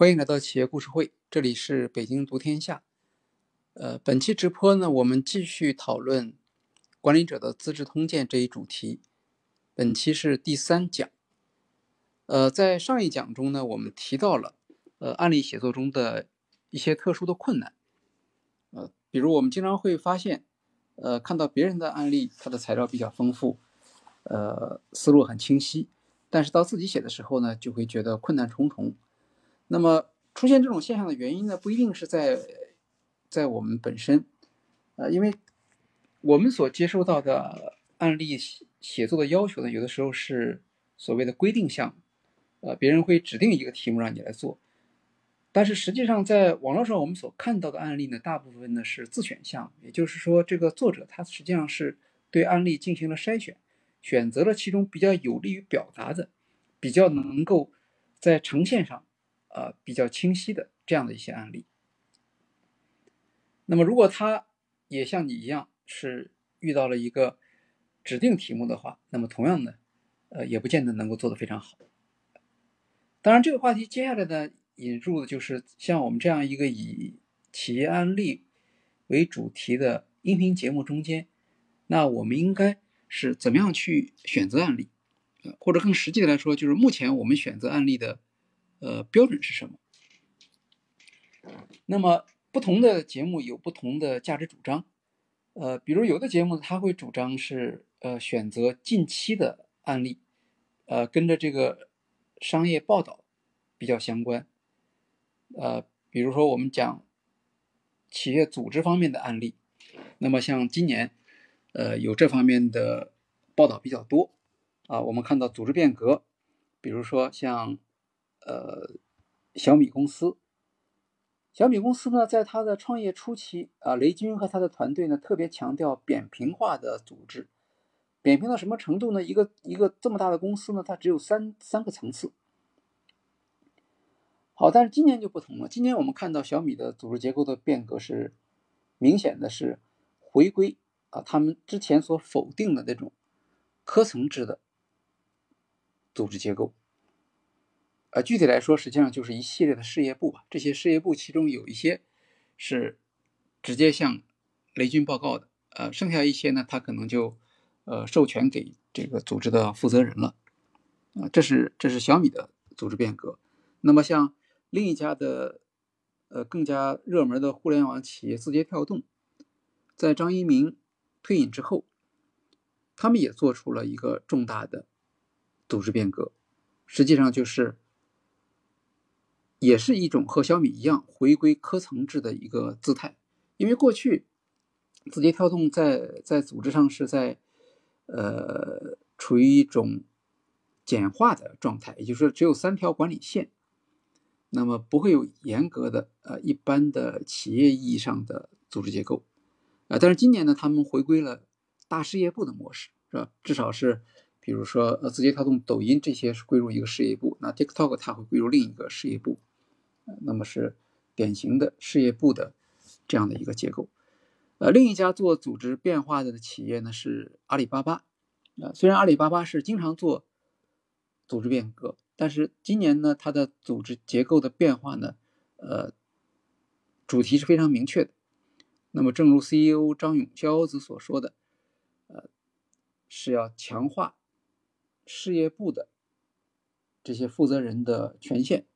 欢迎来到企业故事会，这里是北京读天下。呃，本期直播呢，我们继续讨论管理者的资治通鉴这一主题。本期是第三讲。呃，在上一讲中呢，我们提到了呃案例写作中的一些特殊的困难。呃，比如我们经常会发现，呃，看到别人的案例，他的材料比较丰富，呃，思路很清晰，但是到自己写的时候呢，就会觉得困难重重。那么出现这种现象的原因呢，不一定是在在我们本身，呃，因为我们所接收到的案例写作的要求呢，有的时候是所谓的规定项，呃，别人会指定一个题目让你来做，但是实际上在网络上我们所看到的案例呢，大部分呢是自选项，也就是说，这个作者他实际上是对案例进行了筛选，选择了其中比较有利于表达的，比较能够在呈现上。呃，比较清晰的这样的一些案例。那么，如果他也像你一样是遇到了一个指定题目的话，那么同样的，呃，也不见得能够做得非常好。当然，这个话题接下来呢，引入的就是像我们这样一个以企业案例为主题的音频节目中间，那我们应该是怎么样去选择案例？或者更实际的来说，就是目前我们选择案例的。呃，标准是什么？那么不同的节目有不同的价值主张。呃，比如有的节目它会主张是呃选择近期的案例，呃跟着这个商业报道比较相关。呃，比如说我们讲企业组织方面的案例，那么像今年呃有这方面的报道比较多啊。我们看到组织变革，比如说像。呃，小米公司，小米公司呢，在它的创业初期啊，雷军和他的团队呢，特别强调扁平化的组织，扁平到什么程度呢？一个一个这么大的公司呢，它只有三三个层次。好，但是今年就不同了，今年我们看到小米的组织结构的变革是明显的是回归啊，他们之前所否定的那种科层制的组织结构。呃，具体来说，实际上就是一系列的事业部吧。这些事业部其中有一些是直接向雷军报告的，呃，剩下一些呢，他可能就呃授权给这个组织的负责人了。啊，这是这是小米的组织变革。那么像另一家的呃更加热门的互联网企业字节跳动，在张一鸣退隐之后，他们也做出了一个重大的组织变革，实际上就是。也是一种和小米一样回归科层制的一个姿态，因为过去字节跳动在在组织上是在呃处于一种简化的状态，也就是说只有三条管理线，那么不会有严格的呃一般的企业意义上的组织结构啊。但是今年呢，他们回归了大事业部的模式，是吧？至少是比如说呃字节跳动、抖音这些是归入一个事业部，那 TikTok 它会归入另一个事业部。那么是典型的事业部的这样的一个结构。呃，另一家做组织变化的企业呢是阿里巴巴。啊，虽然阿里巴巴是经常做组织变革，但是今年呢，它的组织结构的变化呢，呃，主题是非常明确的。那么，正如 CEO 张勇骄子所说的，呃，是要强化事业部的这些负责人的权限。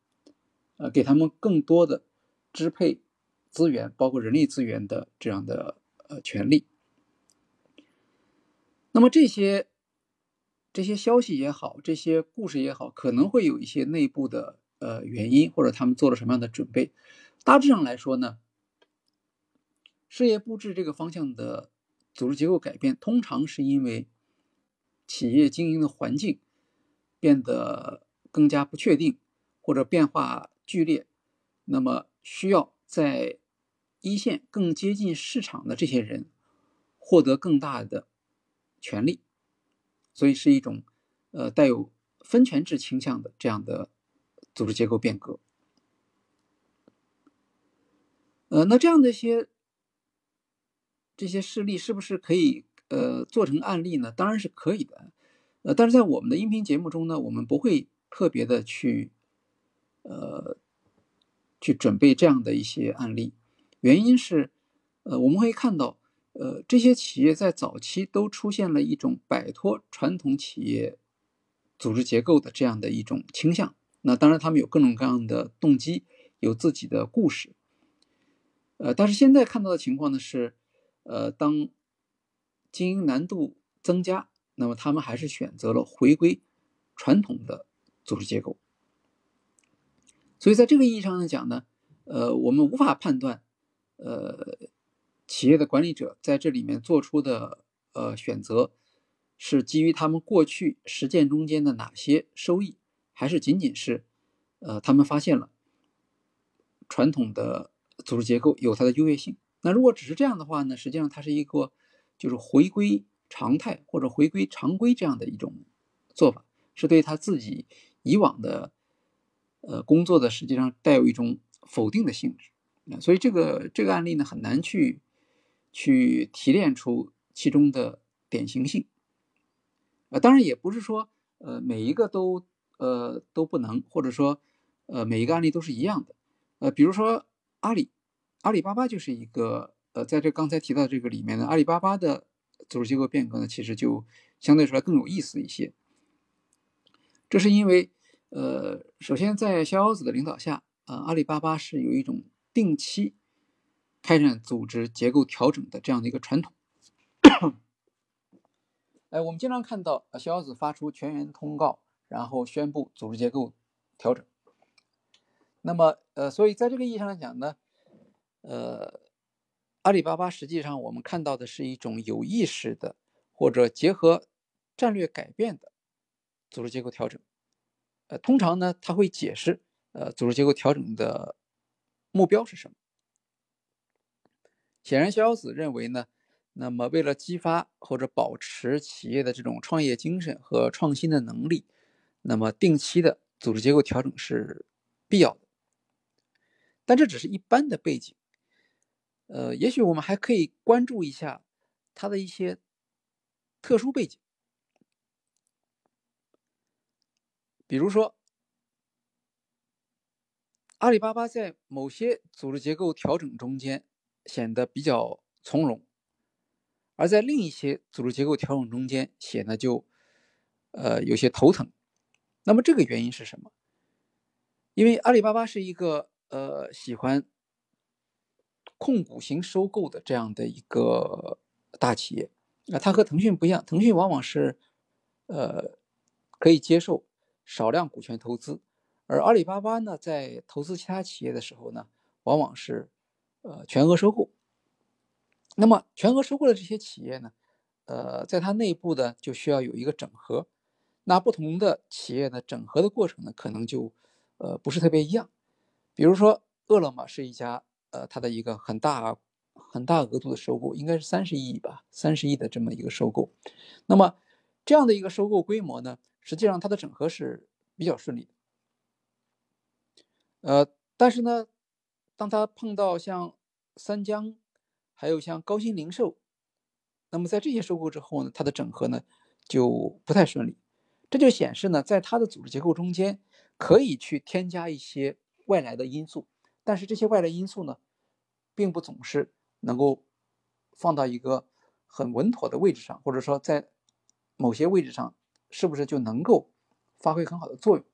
呃，给他们更多的支配资源，包括人力资源的这样的呃权利。那么这些这些消息也好，这些故事也好，可能会有一些内部的呃原因，或者他们做了什么样的准备。大致上来说呢，事业布置这个方向的组织结构改变，通常是因为企业经营的环境变得更加不确定，或者变化。剧烈，那么需要在一线更接近市场的这些人获得更大的权利，所以是一种呃带有分权制倾向的这样的组织结构变革。呃，那这样的一些这些事例是不是可以呃做成案例呢？当然是可以的，呃，但是在我们的音频节目中呢，我们不会特别的去。呃，去准备这样的一些案例，原因是，呃，我们会看到，呃，这些企业在早期都出现了一种摆脱传统企业组织结构的这样的一种倾向。那当然，他们有各种各样的动机，有自己的故事。呃，但是现在看到的情况呢是，呃，当经营难度增加，那么他们还是选择了回归传统的组织结构。所以，在这个意义上来讲呢，呃，我们无法判断，呃，企业的管理者在这里面做出的呃选择，是基于他们过去实践中间的哪些收益，还是仅仅是，呃，他们发现了传统的组织结构有它的优越性。那如果只是这样的话呢，实际上它是一个就是回归常态或者回归常规这样的一种做法，是对他自己以往的。呃，工作的实际上带有一种否定的性质，所以这个这个案例呢很难去去提炼出其中的典型性。呃，当然也不是说呃每一个都呃都不能，或者说呃每一个案例都是一样的。呃，比如说阿里，阿里巴巴就是一个呃在这刚才提到这个里面呢，阿里巴巴的组织结构变革呢，其实就相对说来更有意思一些。这是因为。呃，首先在逍遥子的领导下，啊，阿里巴巴是有一种定期开展组织结构调整的这样的一个传统。哎，我们经常看到啊，逍遥子发出全员通告，然后宣布组织结构调整。那么，呃，所以在这个意义上来讲呢，呃，阿里巴巴实际上我们看到的是一种有意识的或者结合战略改变的组织结构调整。通常呢，他会解释，呃，组织结构调整的目标是什么。显然，逍遥子认为呢，那么为了激发或者保持企业的这种创业精神和创新的能力，那么定期的组织结构调整是必要的。但这只是一般的背景，呃，也许我们还可以关注一下它的一些特殊背景。比如说，阿里巴巴在某些组织结构调整中间显得比较从容，而在另一些组织结构调整中间显得就呃有些头疼。那么这个原因是什么？因为阿里巴巴是一个呃喜欢控股型收购的这样的一个大企业，那它和腾讯不一样，腾讯往往是呃可以接受。少量股权投资，而阿里巴巴呢，在投资其他企业的时候呢，往往是呃全额收购。那么全额收购的这些企业呢，呃，在它内部呢就需要有一个整合。那不同的企业呢整合的过程呢，可能就呃不是特别一样。比如说，饿了么是一家呃它的一个很大很大额度的收购，应该是三十亿吧，三十亿的这么一个收购。那么这样的一个收购规模呢？实际上，它的整合是比较顺利的。呃，但是呢，当他碰到像三江，还有像高新零售，那么在这些收购之后呢，它的整合呢就不太顺利。这就显示呢，在它的组织结构中间可以去添加一些外来的因素，但是这些外来因素呢，并不总是能够放到一个很稳妥的位置上，或者说在某些位置上。是不是就能够发挥很好的作用？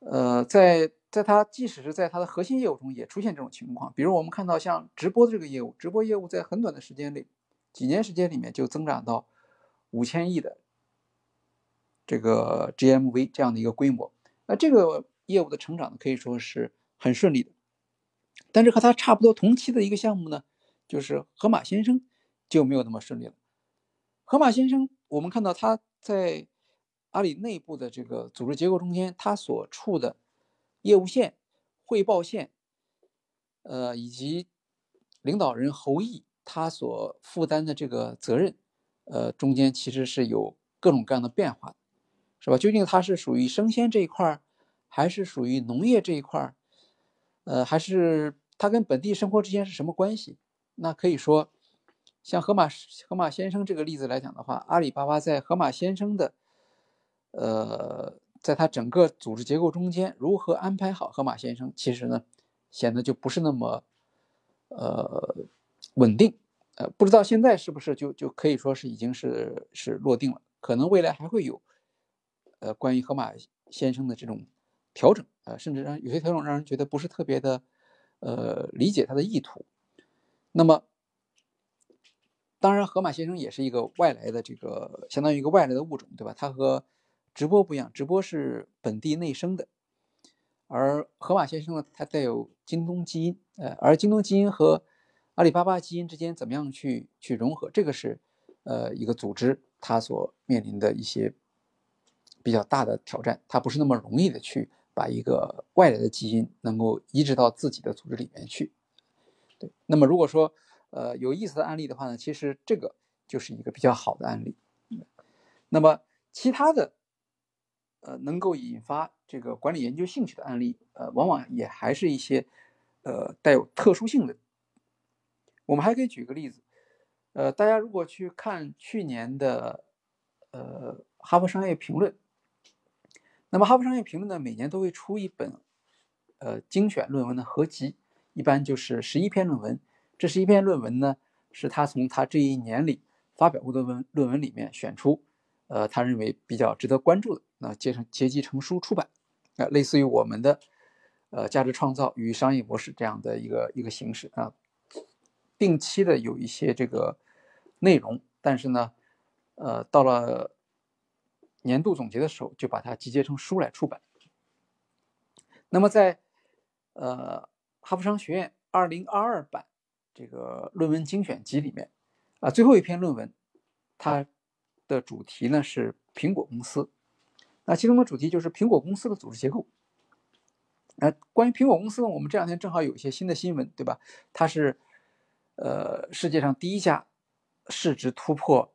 呃，在在它即使是在它的核心业务中也出现这种情况，比如我们看到像直播的这个业务，直播业务在很短的时间内，几年时间里面就增长到五千亿的这个 GMV 这样的一个规模，那这个业务的成长可以说是很顺利的。但是和它差不多同期的一个项目呢，就是盒马鲜生就没有那么顺利了。盒马先生。我们看到他在阿里内部的这个组织结构中间，他所处的业务线、汇报线，呃，以及领导人侯毅他所负担的这个责任，呃，中间其实是有各种各样的变化，是吧？究竟他是属于生鲜这一块儿，还是属于农业这一块儿？呃，还是他跟本地生活之间是什么关系？那可以说。像盒马盒马先生这个例子来讲的话，阿里巴巴在盒马先生的呃在他整个组织结构中间如何安排好河马先生，其实呢，显得就不是那么呃稳定。呃，不知道现在是不是就就可以说是已经是是落定了？可能未来还会有呃关于河马先生的这种调整呃，甚至让有些调整让人觉得不是特别的呃理解他的意图。那么，当然，河马先生也是一个外来的这个相当于一个外来的物种，对吧？它和直播不一样，直播是本地内生的，而河马先生呢，它带有京东基因，呃，而京东基因和阿里巴巴基因之间怎么样去去融合？这个是，呃，一个组织它所面临的一些比较大的挑战。它不是那么容易的去把一个外来的基因能够移植到自己的组织里面去。对，那么如果说，呃，有意思的案例的话呢，其实这个就是一个比较好的案例。那么其他的，呃，能够引发这个管理研究兴趣的案例，呃，往往也还是一些，呃，带有特殊性的。我们还可以举个例子，呃，大家如果去看去年的，呃，《哈佛商业评论》，那么《哈佛商业评论》呢，每年都会出一本，呃，精选论文的合集，一般就是十一篇论文。这是一篇论文呢，是他从他这一年里发表过的文论文里面选出，呃，他认为比较值得关注的，那结成结集成书出版，啊，类似于我们的，呃，价值创造与商业模式这样的一个一个形式啊。定期的有一些这个内容，但是呢，呃，到了年度总结的时候，就把它集结成书来出版。那么在呃哈佛商学院二零二二版这个论文精选集里面，啊，最后一篇论文，它的主题呢是苹果公司，那其中的主题就是苹果公司的组织结构。那关于苹果公司呢，我们这两天正好有一些新的新闻，对吧？它是。呃，世界上第一家市值突破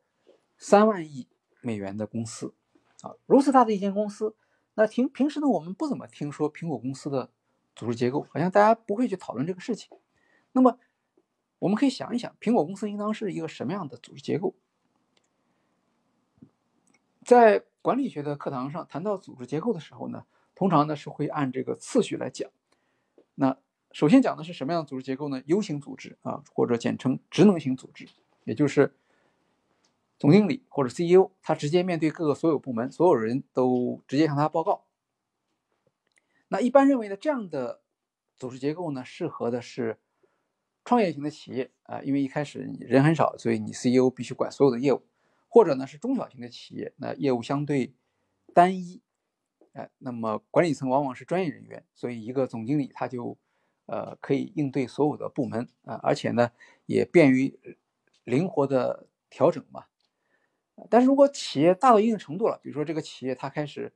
三万亿美元的公司啊，如此大的一间公司，那平平时呢，我们不怎么听说苹果公司的组织结构，好像大家不会去讨论这个事情。那么，我们可以想一想，苹果公司应当是一个什么样的组织结构？在管理学的课堂上谈到组织结构的时候呢，通常呢是会按这个次序来讲。那首先讲的是什么样的组织结构呢？U 型组织啊，或者简称职能型组织，也就是总经理或者 CEO，他直接面对各个所有部门，所有人都直接向他报告。那一般认为呢，这样的组织结构呢，适合的是创业型的企业啊，因为一开始人很少，所以你 CEO 必须管所有的业务，或者呢是中小型的企业，那业务相对单一，哎，那么管理层往往是专业人员，所以一个总经理他就。呃，可以应对所有的部门啊，而且呢，也便于灵活的调整嘛。但是如果企业大到一定程度了，比如说这个企业它开始，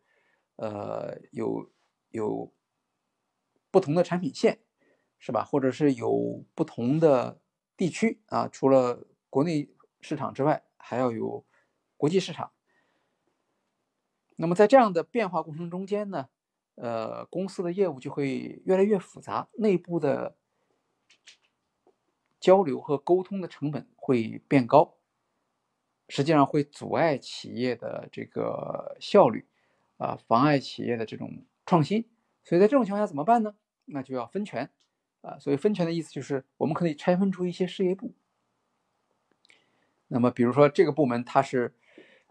呃，有有不同的产品线，是吧？或者是有不同的地区啊，除了国内市场之外，还要有国际市场。那么在这样的变化过程中间呢？呃，公司的业务就会越来越复杂，内部的交流和沟通的成本会变高，实际上会阻碍企业的这个效率，啊，妨碍企业的这种创新。所以在这种情况下怎么办呢？那就要分权，啊，所以分权的意思就是我们可以拆分出一些事业部。那么，比如说这个部门它是，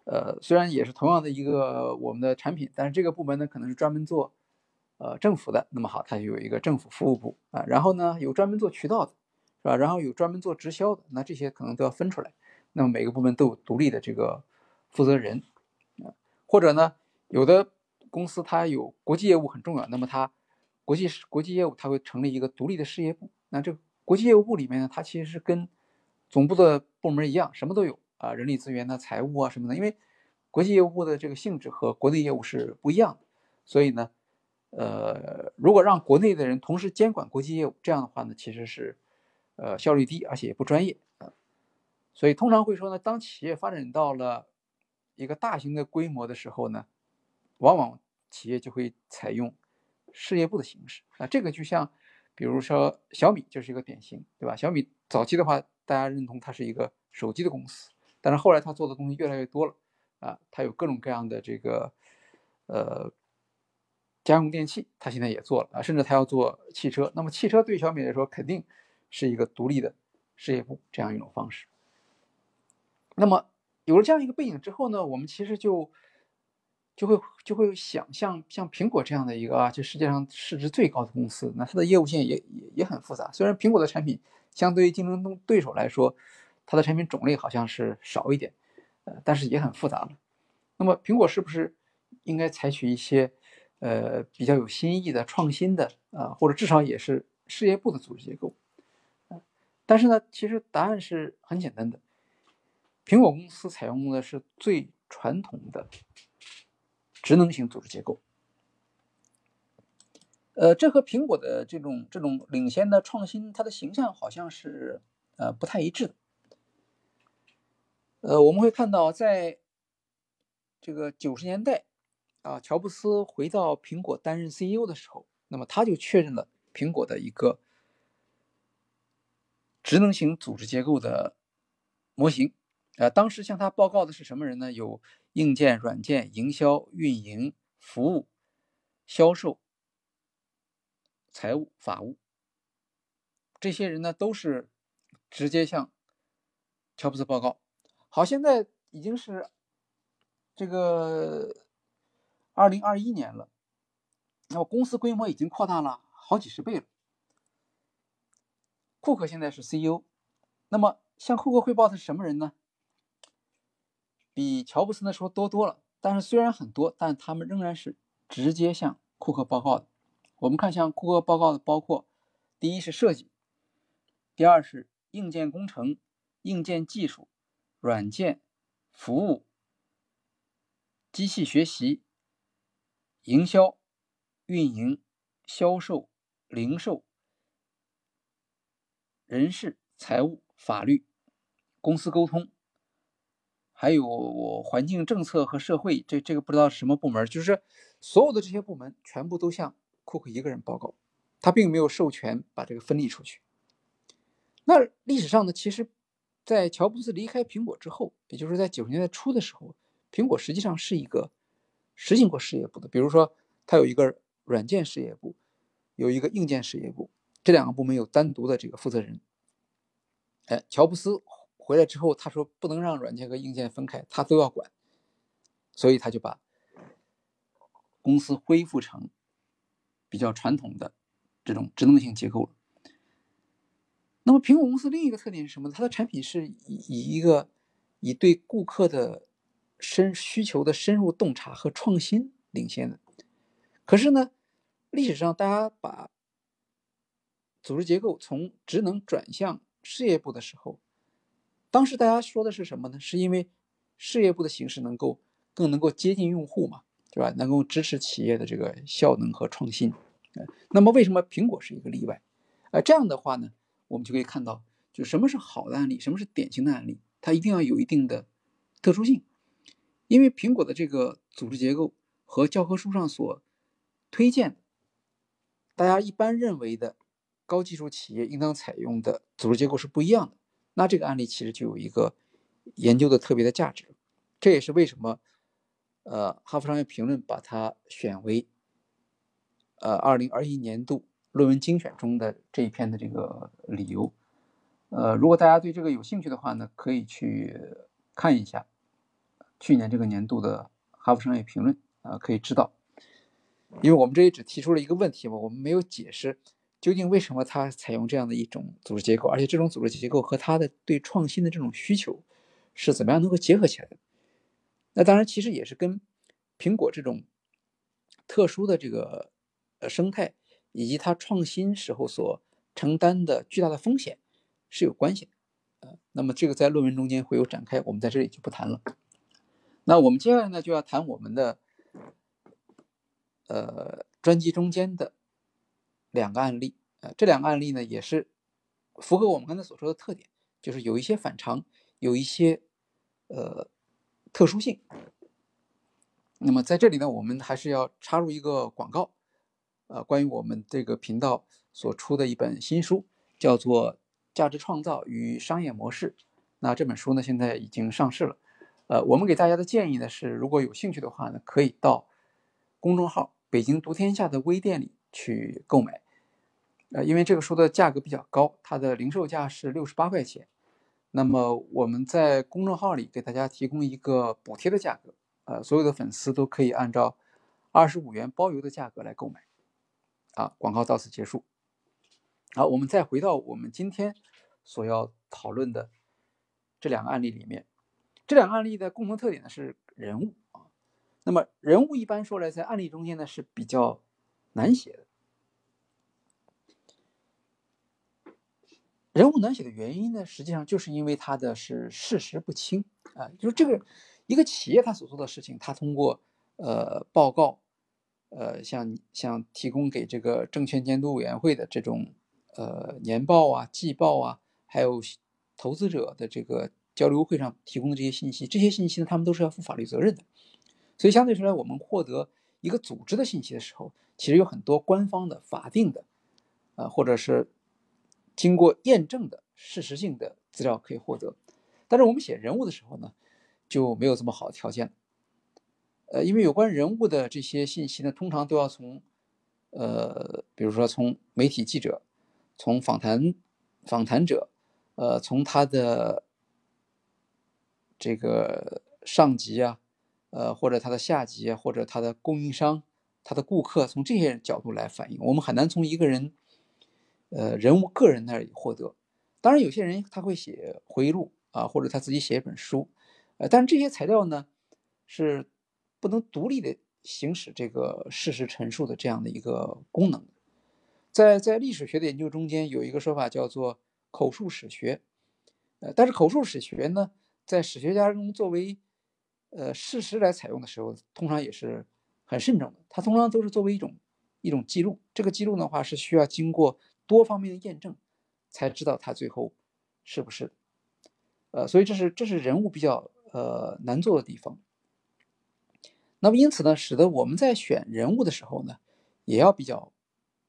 呃，虽然也是同样的一个我们的产品，但是这个部门呢可能是专门做。呃，政府的那么好，它就有一个政府服务部啊，然后呢有专门做渠道的，是吧？然后有专门做直销的，那这些可能都要分出来。那么每个部门都有独立的这个负责人啊，或者呢，有的公司它有国际业务很重要，那么它国际国际业务它会成立一个独立的事业部。那这国际业务部里面呢，它其实是跟总部的部门一样，什么都有啊，人力资源呢、财务啊什么的。因为国际业务部的这个性质和国内业务是不一样的，所以呢。呃，如果让国内的人同时监管国际业务，这样的话呢，其实是，呃，效率低，而且也不专业啊。所以通常会说呢，当企业发展到了一个大型的规模的时候呢，往往企业就会采用事业部的形式啊。这个就像，比如说小米就是一个典型，对吧？小米早期的话，大家认同它是一个手机的公司，但是后来它做的东西越来越多了啊，它有各种各样的这个，呃。家用电器，它现在也做了啊，甚至它要做汽车。那么汽车对小米来说，肯定是一个独立的事业部这样一种方式。那么有了这样一个背景之后呢，我们其实就就会就会想象像苹果这样的一个啊，就世界上市值最高的公司，那它的业务线也也也很复杂。虽然苹果的产品相对于竞争对手来说，它的产品种类好像是少一点，呃，但是也很复杂了。那么苹果是不是应该采取一些呃比较有新意的、创新的啊，或者至少也是事业部的组织结构？但是呢，其实答案是很简单的，苹果公司采用的是最传统的职能型组织结构。呃，这和苹果的这种这种领先的创新，它的形象好像是呃不太一致的。呃，我们会看到，在这个九十年代，啊，乔布斯回到苹果担任 CEO 的时候，那么他就确认了苹果的一个职能型组织结构的模型。啊，当时向他报告的是什么人呢？有硬件、软件、营销、运营、服务、销售、财务、法务，这些人呢，都是直接向乔布斯报告。好，现在已经是这个二零二一年了，那么公司规模已经扩大了好几十倍了。库克现在是 CEO，那么向库克汇报的是什么人呢？比乔布斯那时候多多了，但是虽然很多，但他们仍然是直接向库克报告的。我们看向库克报告的包括：第一是设计，第二是硬件工程、硬件技术。软件、服务、机器学习、营销、运营、销售、零售、人事、财务、法律、公司沟通，还有环境政策和社会，这这个不知道是什么部门，就是所有的这些部门全部都向库克一个人报告，他并没有授权把这个分立出去。那历史上呢，其实。在乔布斯离开苹果之后，也就是在九十年代初的时候，苹果实际上是一个实行过事业部的。比如说，它有一个软件事业部，有一个硬件事业部，这两个部门有单独的这个负责人。哎，乔布斯回来之后，他说不能让软件和硬件分开，他都要管，所以他就把公司恢复成比较传统的这种职能性结构了。那么，苹果公司另一个特点是什么？它的产品是以以一个以对顾客的深需求的深入洞察和创新领先的。可是呢，历史上大家把组织结构从职能转向事业部的时候，当时大家说的是什么呢？是因为事业部的形式能够更能够接近用户嘛，对吧？能够支持企业的这个效能和创新。那么为什么苹果是一个例外？呃，这样的话呢？我们就可以看到，就什么是好的案例，什么是典型的案例，它一定要有一定的特殊性。因为苹果的这个组织结构和教科书上所推荐、大家一般认为的高技术企业应当采用的组织结构是不一样的。那这个案例其实就有一个研究的特别的价值。这也是为什么，呃，《哈佛商业评论》把它选为，呃，二零二一年度。论文精选中的这一篇的这个理由，呃，如果大家对这个有兴趣的话呢，可以去看一下去年这个年度的《哈佛商业评论》啊，可以知道，因为我们这里只提出了一个问题嘛，我们没有解释究竟为什么它采用这样的一种组织结构，而且这种组织结构和它的对创新的这种需求是怎么样能够结合起来的？那当然，其实也是跟苹果这种特殊的这个呃生态。以及它创新时候所承担的巨大的风险是有关系的，呃，那么这个在论文中间会有展开，我们在这里就不谈了。那我们接下来呢就要谈我们的呃专辑中间的两个案例，呃，这两个案例呢也是符合我们刚才所说的特点，就是有一些反常，有一些呃特殊性。那么在这里呢，我们还是要插入一个广告。呃，关于我们这个频道所出的一本新书，叫做《价值创造与商业模式》。那这本书呢，现在已经上市了。呃，我们给大家的建议呢是，如果有兴趣的话呢，可以到公众号北京读天下的微店里去购买，呃，因为这个书的价格比较高，它的零售价是六十八块钱。那么我们在公众号里给大家提供一个补贴的价格，呃，所有的粉丝都可以按照二十五元包邮的价格来购买。啊，广告到此结束。好，我们再回到我们今天所要讨论的这两个案例里面，这两个案例的共同特点呢是人物啊。那么人物一般说来，在案例中间呢是比较难写的。人物难写的原因呢，实际上就是因为他的是事实不清啊，就是这个一个企业他所做的事情，他通过呃报告，呃像像提供给这个证券监督委员会的这种呃年报啊、季报啊，还有投资者的这个交流会上提供的这些信息，这些信息呢，他们都是要负法律责任的。所以相对说来，我们获得一个组织的信息的时候，其实有很多官方的、法定的，呃或者是。经过验证的事实性的资料可以获得，但是我们写人物的时候呢，就没有这么好的条件。呃，因为有关人物的这些信息呢，通常都要从，呃，比如说从媒体记者、从访谈访谈者，呃，从他的这个上级啊，呃，或者他的下级啊，或者他的供应商、他的顾客，从这些角度来反映，我们很难从一个人。呃，人物个人那里获得，当然有些人他会写回忆录啊，或者他自己写一本书，呃，但是这些材料呢是不能独立的行使这个事实陈述的这样的一个功能。在在历史学的研究中间有一个说法叫做口述史学，呃，但是口述史学呢，在史学家中作为呃事实来采用的时候，通常也是很慎重的，它通常都是作为一种一种记录，这个记录的话是需要经过。多方面的验证，才知道他最后是不是，呃，所以这是这是人物比较呃难做的地方。那么因此呢，使得我们在选人物的时候呢，也要比较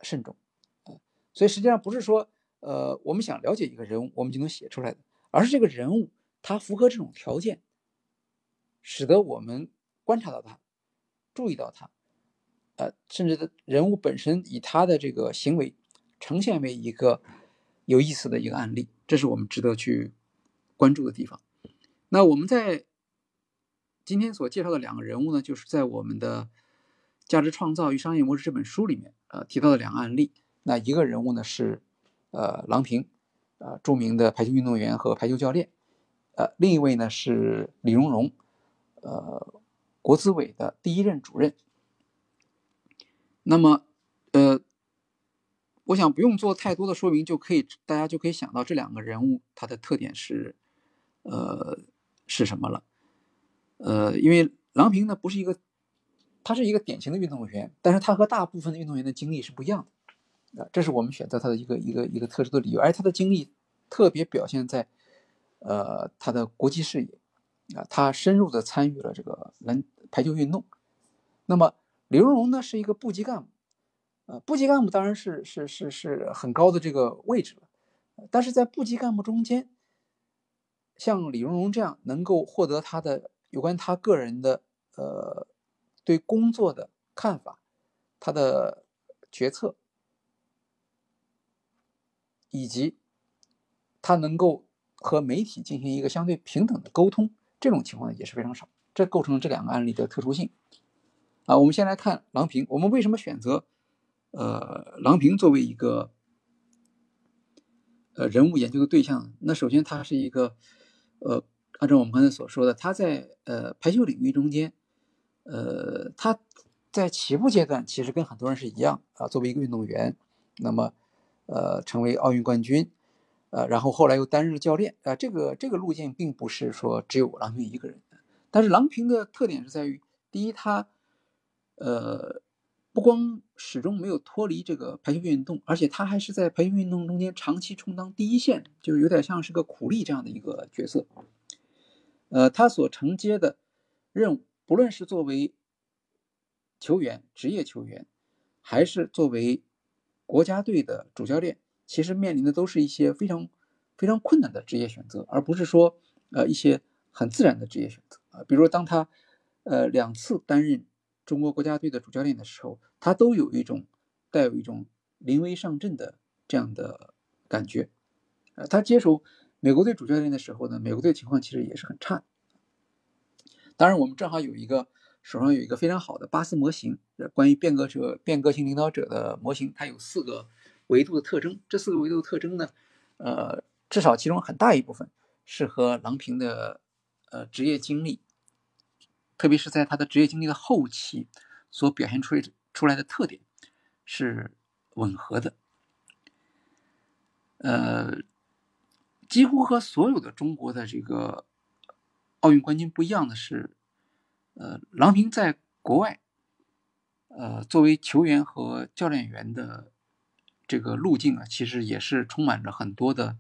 慎重，呃，所以实际上不是说呃我们想了解一个人物，我们就能写出来的，而是这个人物他符合这种条件，使得我们观察到他，注意到他，呃，甚至人物本身以他的这个行为。呈现为一个有意思的一个案例，这是我们值得去关注的地方。那我们在今天所介绍的两个人物呢，就是在我们的《价值创造与商业模式》这本书里面，呃，提到的两个案例。那一个人物呢是呃郎平，呃著名的排球运动员和排球教练，呃另一位呢是李荣荣，呃国资委的第一任主任。那么呃。我想不用做太多的说明，就可以大家就可以想到这两个人物他的特点是，呃，是什么了？呃，因为郎平呢不是一个，他是一个典型的运动员，但是他和大部分的运动员的经历是不一样的，啊，这是我们选择他的一个一个一个特殊的理由。而他的经历特别表现在，呃，他的国际视野，啊，他深入的参与了这个篮排球运动。那么刘荣荣呢是一个部级干部。呃，部级干部当然是是是是很高的这个位置了，但是在部级干部中间，像李荣荣这样能够获得他的有关他个人的呃对工作的看法，他的决策，以及他能够和媒体进行一个相对平等的沟通，这种情况也是非常少，这构成了这两个案例的特殊性。啊，我们先来看郎平，我们为什么选择？呃，郎平作为一个呃人物研究的对象，那首先他是一个呃，按照我们刚才所说的，他在呃排球领域中间，呃，他在起步阶段其实跟很多人是一样啊，作为一个运动员，那么呃成为奥运冠军，呃，然后后来又担任了教练啊，这个这个路径并不是说只有郎平一个人，但是郎平的特点是在于，第一，他呃。不光始终没有脱离这个排球运动，而且他还是在排球运动中间长期充当第一线，就是有点像是个苦力这样的一个角色。呃，他所承接的任务，不论是作为球员、职业球员，还是作为国家队的主教练，其实面临的都是一些非常非常困难的职业选择，而不是说呃一些很自然的职业选择啊。比如说，当他呃两次担任。中国国家队的主教练的时候，他都有一种带有一种临危上阵的这样的感觉。呃，他接手美国队主教练的时候呢，美国队情况其实也是很差。当然，我们正好有一个手上有一个非常好的巴斯模型，关于变革者、变革型领导者的模型，它有四个维度的特征。这四个维度的特征呢，呃，至少其中很大一部分是和郎平的呃职业经历。特别是在他的职业经历的后期，所表现出出来的特点是吻合的。呃，几乎和所有的中国的这个奥运冠军不一样的是，呃，郎平在国外，呃，作为球员和教练员的这个路径啊，其实也是充满着很多的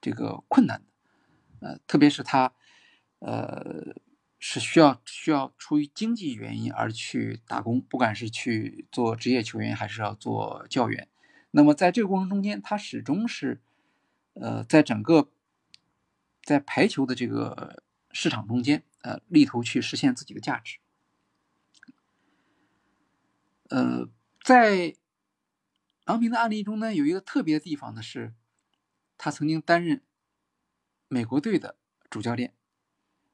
这个困难的。呃，特别是他，呃。是需要需要出于经济原因而去打工，不管是去做职业球员还是要做教员。那么在这个过程中间，他始终是，呃，在整个在排球的这个市场中间，呃，力图去实现自己的价值。呃，在郎平的案例中呢，有一个特别的地方呢，是他曾经担任美国队的主教练。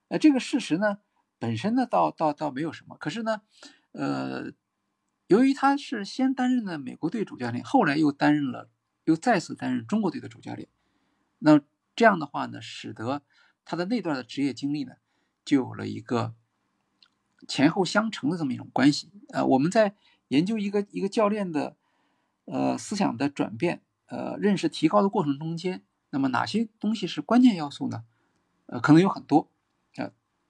呃，这个事实呢，本身呢，倒倒倒没有什么。可是呢，呃，由于他是先担任了美国队主教练，后来又担任了，又再次担任中国队的主教练，那这样的话呢，使得他的那段的职业经历呢，就有了一个前后相承的这么一种关系。呃，我们在研究一个一个教练的呃思想的转变，呃，认识提高的过程中间，那么哪些东西是关键要素呢？呃，可能有很多。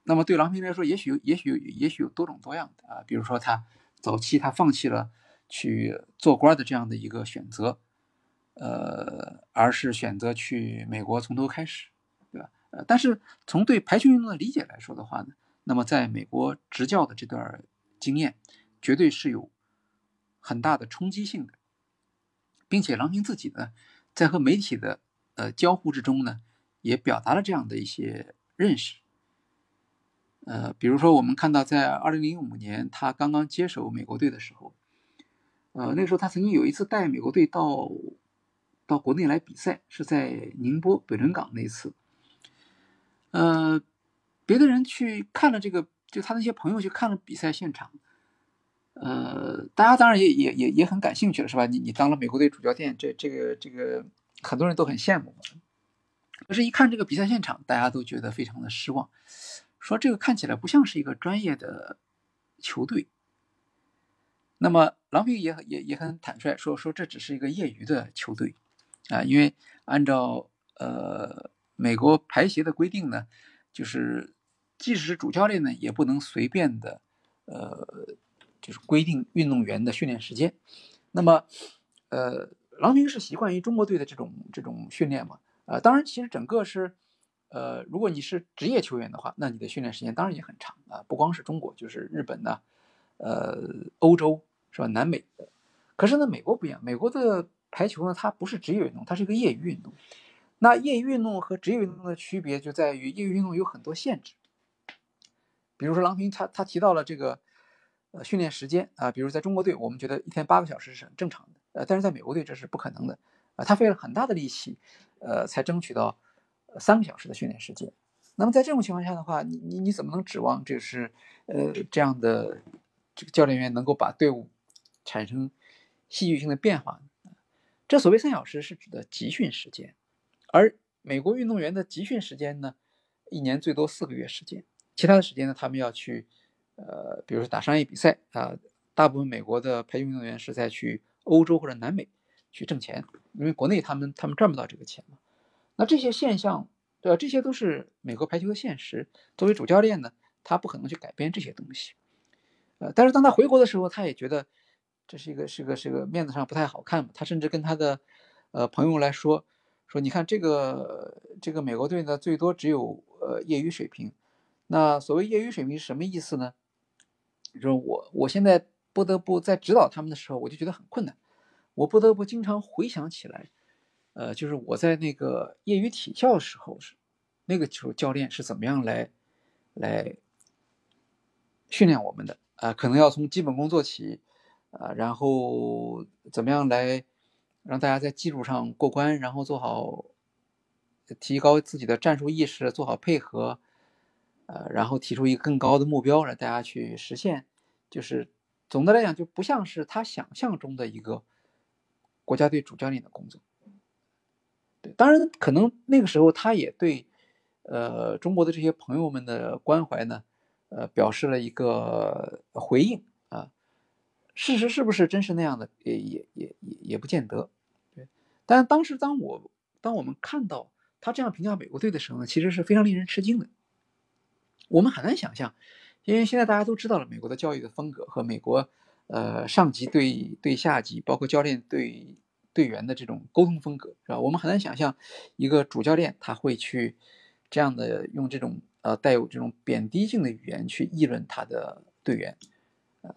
那么对郎平来说，也许也许也许有多种多样的啊，比如说他早期他放弃了去做官的这样的一个选择，呃，而是选择去美国从头开始，对吧？呃，但是从对排球运动的理解来说的话呢，那么在美国执教的这段经验，绝对是有很大的冲击性的，并且郎平自己呢，在和媒体的呃交互之中呢，也表达了这样的一些认识。呃，比如说，我们看到在二零零五年他刚刚接手美国队的时候，呃，那个时候他曾经有一次带美国队到到国内来比赛，是在宁波北仑港那一次。呃，别的人去看了这个，就他那些朋友去看了比赛现场，呃，大家当然也也也也很感兴趣了，是吧？你你当了美国队主教练，这这个这个很多人都很羡慕。可是，一看这个比赛现场，大家都觉得非常的失望。说这个看起来不像是一个专业的球队。那么郎平也也也很坦率说说这只是一个业余的球队啊，因为按照呃美国排协的规定呢，就是即使是主教练呢也不能随便的呃就是规定运动员的训练时间。那么呃郎平是习惯于中国队的这种这种训练嘛？啊，当然其实整个是。呃，如果你是职业球员的话，那你的训练时间当然也很长啊，不光是中国，就是日本呢，呃，欧洲是吧？南美的。可是呢，美国不一样，美国的排球呢，它不是职业运动，它是一个业余运动。那业余运动和职业运动的区别就在于，业余运动有很多限制。比如说郎平他他提到了这个呃训练时间啊，比如在中国队，我们觉得一天八个小时是很正常的，呃，但是在美国队这是不可能的啊，他费了很大的力气，呃，才争取到。三个小时的训练时间，那么在这种情况下的话，你你你怎么能指望这是呃这样的这个教练员能够把队伍产生戏剧性的变化呢？这所谓三小时是指的集训时间，而美国运动员的集训时间呢，一年最多四个月时间，其他的时间呢，他们要去呃，比如说打商业比赛啊，大部分美国的培训运动员是在去欧洲或者南美去挣钱，因为国内他们他们赚不到这个钱嘛。那这些现象，对吧？这些都是美国排球的现实。作为主教练呢，他不可能去改变这些东西。呃，但是当他回国的时候，他也觉得这是一个、是个、是个面子上不太好看嘛。他甚至跟他的呃朋友来说，说你看这个这个美国队呢，最多只有呃业余水平。那所谓业余水平是什么意思呢？就是我我现在不得不在指导他们的时候，我就觉得很困难。我不得不经常回想起来。呃，就是我在那个业余体校的时候，是那个时候教练是怎么样来来训练我们的啊，可能要从基本功做起，啊，然后怎么样来让大家在技术上过关，然后做好提高自己的战术意识，做好配合，呃，然后提出一个更高的目标让大家去实现。就是总的来讲，就不像是他想象中的一个国家队主教练的工作。对，当然可能那个时候他也对呃中国的这些朋友们的关怀呢。呃，表示了一个回应啊，事实是不是真是那样的？也也也也也不见得。对，但当时当我当我们看到他这样评价美国队的时候呢，其实是非常令人吃惊的。我们很难想象，因为现在大家都知道了美国的教育的风格和美国呃上级对对下级，包括教练对队员的这种沟通风格，是吧？我们很难想象一个主教练他会去这样的用这种。呃，带有这种贬低性的语言去议论他的队员，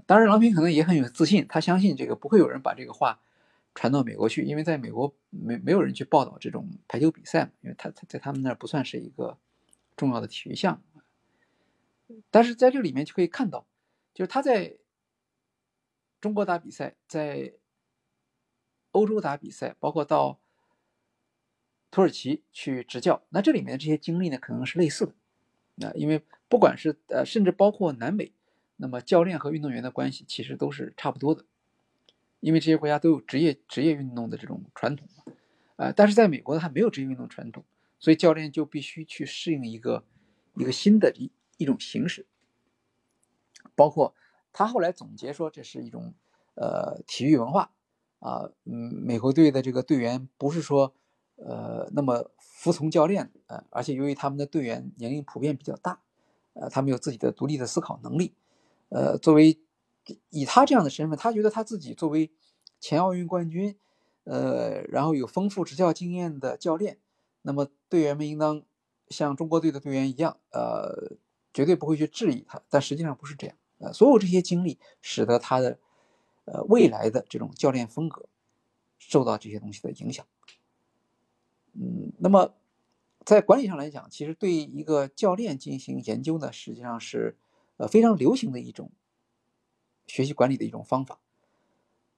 当然郎平可能也很有自信，他相信这个不会有人把这个话传到美国去，因为在美国没没有人去报道这种排球比赛，因为他他在他们那儿不算是一个重要的体育项目。但是在这里面就可以看到，就是他在中国打比赛，在欧洲打比赛，包括到土耳其去执教，那这里面的这些经历呢，可能是类似的。那因为不管是呃，甚至包括南美，那么教练和运动员的关系其实都是差不多的，因为这些国家都有职业职业运动的这种传统，啊，但是在美国呢，它没有职业运动传统，所以教练就必须去适应一个一个新的一一种形式，包括他后来总结说，这是一种呃体育文化啊，嗯，美国队的这个队员不是说。呃，那么服从教练，呃，而且由于他们的队员年龄普遍比较大，呃，他们有自己的独立的思考能力，呃，作为以他这样的身份，他觉得他自己作为前奥运冠军，呃，然后有丰富执教经验的教练，那么队员们应当像中国队的队员一样，呃，绝对不会去质疑他，但实际上不是这样，呃，所有这些经历使得他的呃未来的这种教练风格受到这些东西的影响。嗯，那么在管理上来讲，其实对一个教练进行研究呢，实际上是呃非常流行的一种学习管理的一种方法。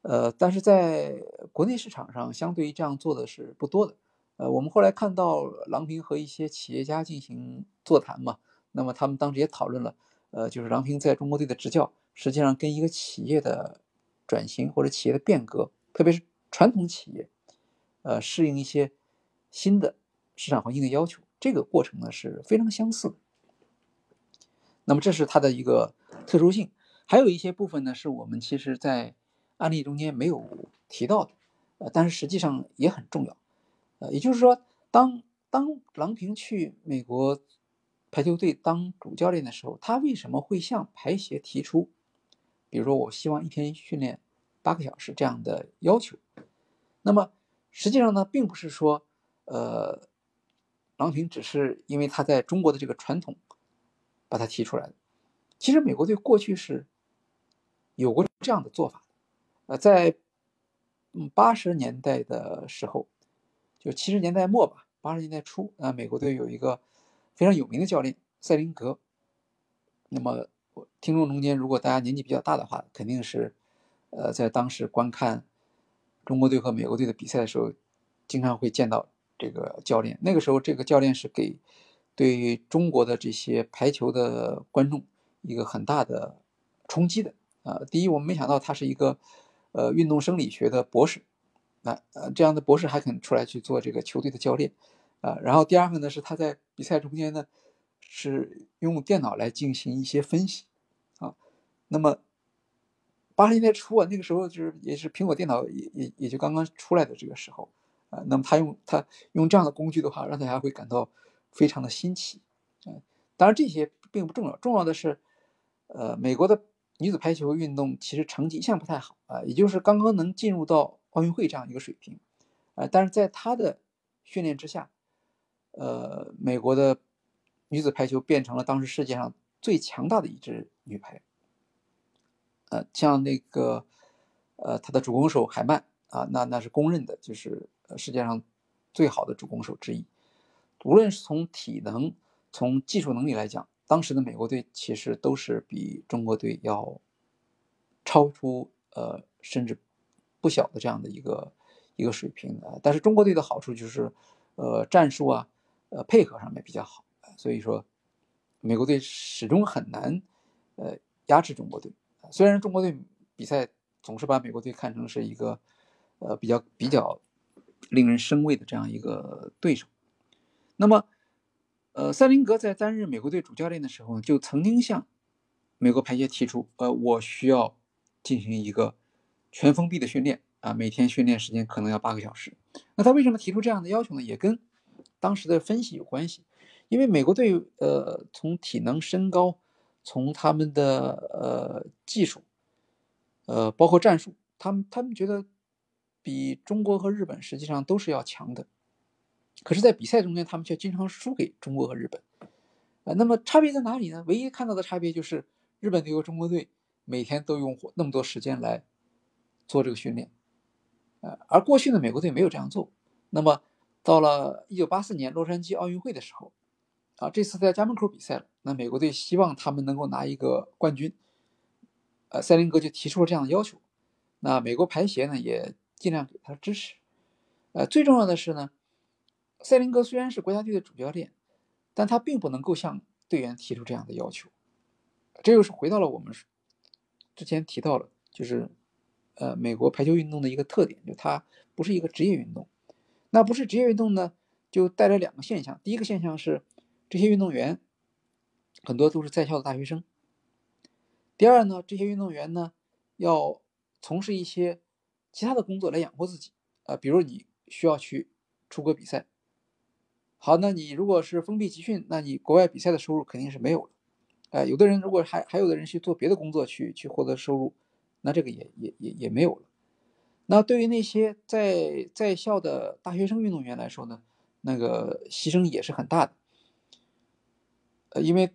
呃，但是在国内市场上，相对于这样做的是不多的。呃，我们后来看到郎平和一些企业家进行座谈嘛，那么他们当时也讨论了，呃，就是郎平在中国队的执教，实际上跟一个企业的转型或者企业的变革，特别是传统企业，呃，适应一些。新的市场环境的要求，这个过程呢是非常相似的。那么这是它的一个特殊性，还有一些部分呢是我们其实在案例中间没有提到的，呃，但是实际上也很重要。呃，也就是说，当当郎平去美国排球队当主教练的时候，他为什么会向排协提出，比如说我希望一天训练八个小时这样的要求？那么实际上呢，并不是说。呃，郎平只是因为他在中国的这个传统，把他提出来的。其实美国队过去是有过这样的做法，呃，在八十年代的时候，就七十年代末吧，八十年代初啊，美国队有一个非常有名的教练塞林格。那么听众中间如果大家年纪比较大的话，肯定是呃在当时观看中国队和美国队的比赛的时候，经常会见到。这个教练那个时候，这个教练是给对于中国的这些排球的观众一个很大的冲击的啊！第一，我们没想到他是一个呃运动生理学的博士，那呃这样的博士还肯出来去做这个球队的教练啊！然后第二个呢，是他在比赛中间呢是用电脑来进行一些分析啊。那么八十年代初啊，那个时候就是也是苹果电脑也也也就刚刚出来的这个时候。啊，那么他用他用这样的工具的话，让大家会感到非常的新奇。嗯，当然这些并不重要，重要的是，呃，美国的女子排球运动其实成绩一向不太好啊，也就是刚刚能进入到奥运会这样一个水平，啊，但是在他的训练之下，呃，美国的女子排球变成了当时世界上最强大的一支女排。呃，像那个，呃，他的主攻手海曼啊，那那是公认的，就是。世界上最好的主攻手之一，无论是从体能、从技术能力来讲，当时的美国队其实都是比中国队要超出呃甚至不小的这样的一个一个水平的。但是中国队的好处就是，呃，战术啊，呃，配合上面比较好，所以说美国队始终很难呃压制中国队。虽然中国队比赛总是把美国队看成是一个呃比较比较令人生畏的这样一个对手，那么。呃，塞林格在担任美国队主教练的时候，就曾经向美国排协提出，呃，我需要进行一个全封闭的训练啊，每天训练时间可能要八个小时。那他为什么提出这样的要求呢？也跟当时的分析有关系，因为美国队呃，从体能、身高，从他们的呃技术，呃，包括战术，他们他们觉得比中国和日本实际上都是要强的。可是，在比赛中间，他们却经常输给中国和日本，呃，那么差别在哪里呢？唯一看到的差别就是，日本队和中国队每天都用那么多时间来做这个训练，呃，而过去的，美国队没有这样做。那么，到了1984年洛杉矶奥运会的时候，啊，这次在家门口比赛了，那美国队希望他们能够拿一个冠军，呃，塞林格就提出了这样的要求，那美国排协呢也尽量给他支持，呃，最重要的是呢。塞林格虽然是国家队的主教练，但他并不能够向队员提出这样的要求。这又是回到了我们之前提到了，就是呃，美国排球运动的一个特点，就它不是一个职业运动。那不是职业运动呢，就带来两个现象。第一个现象是，这些运动员很多都是在校的大学生。第二呢，这些运动员呢要从事一些其他的工作来养活自己啊，比如你需要去出国比赛。好，那你如果是封闭集训，那你国外比赛的收入肯定是没有了。哎，有的人如果还还有的人去做别的工作去去获得收入，那这个也也也也没有了。那对于那些在在校的大学生运动员来说呢，那个牺牲也是很大的。呃，因为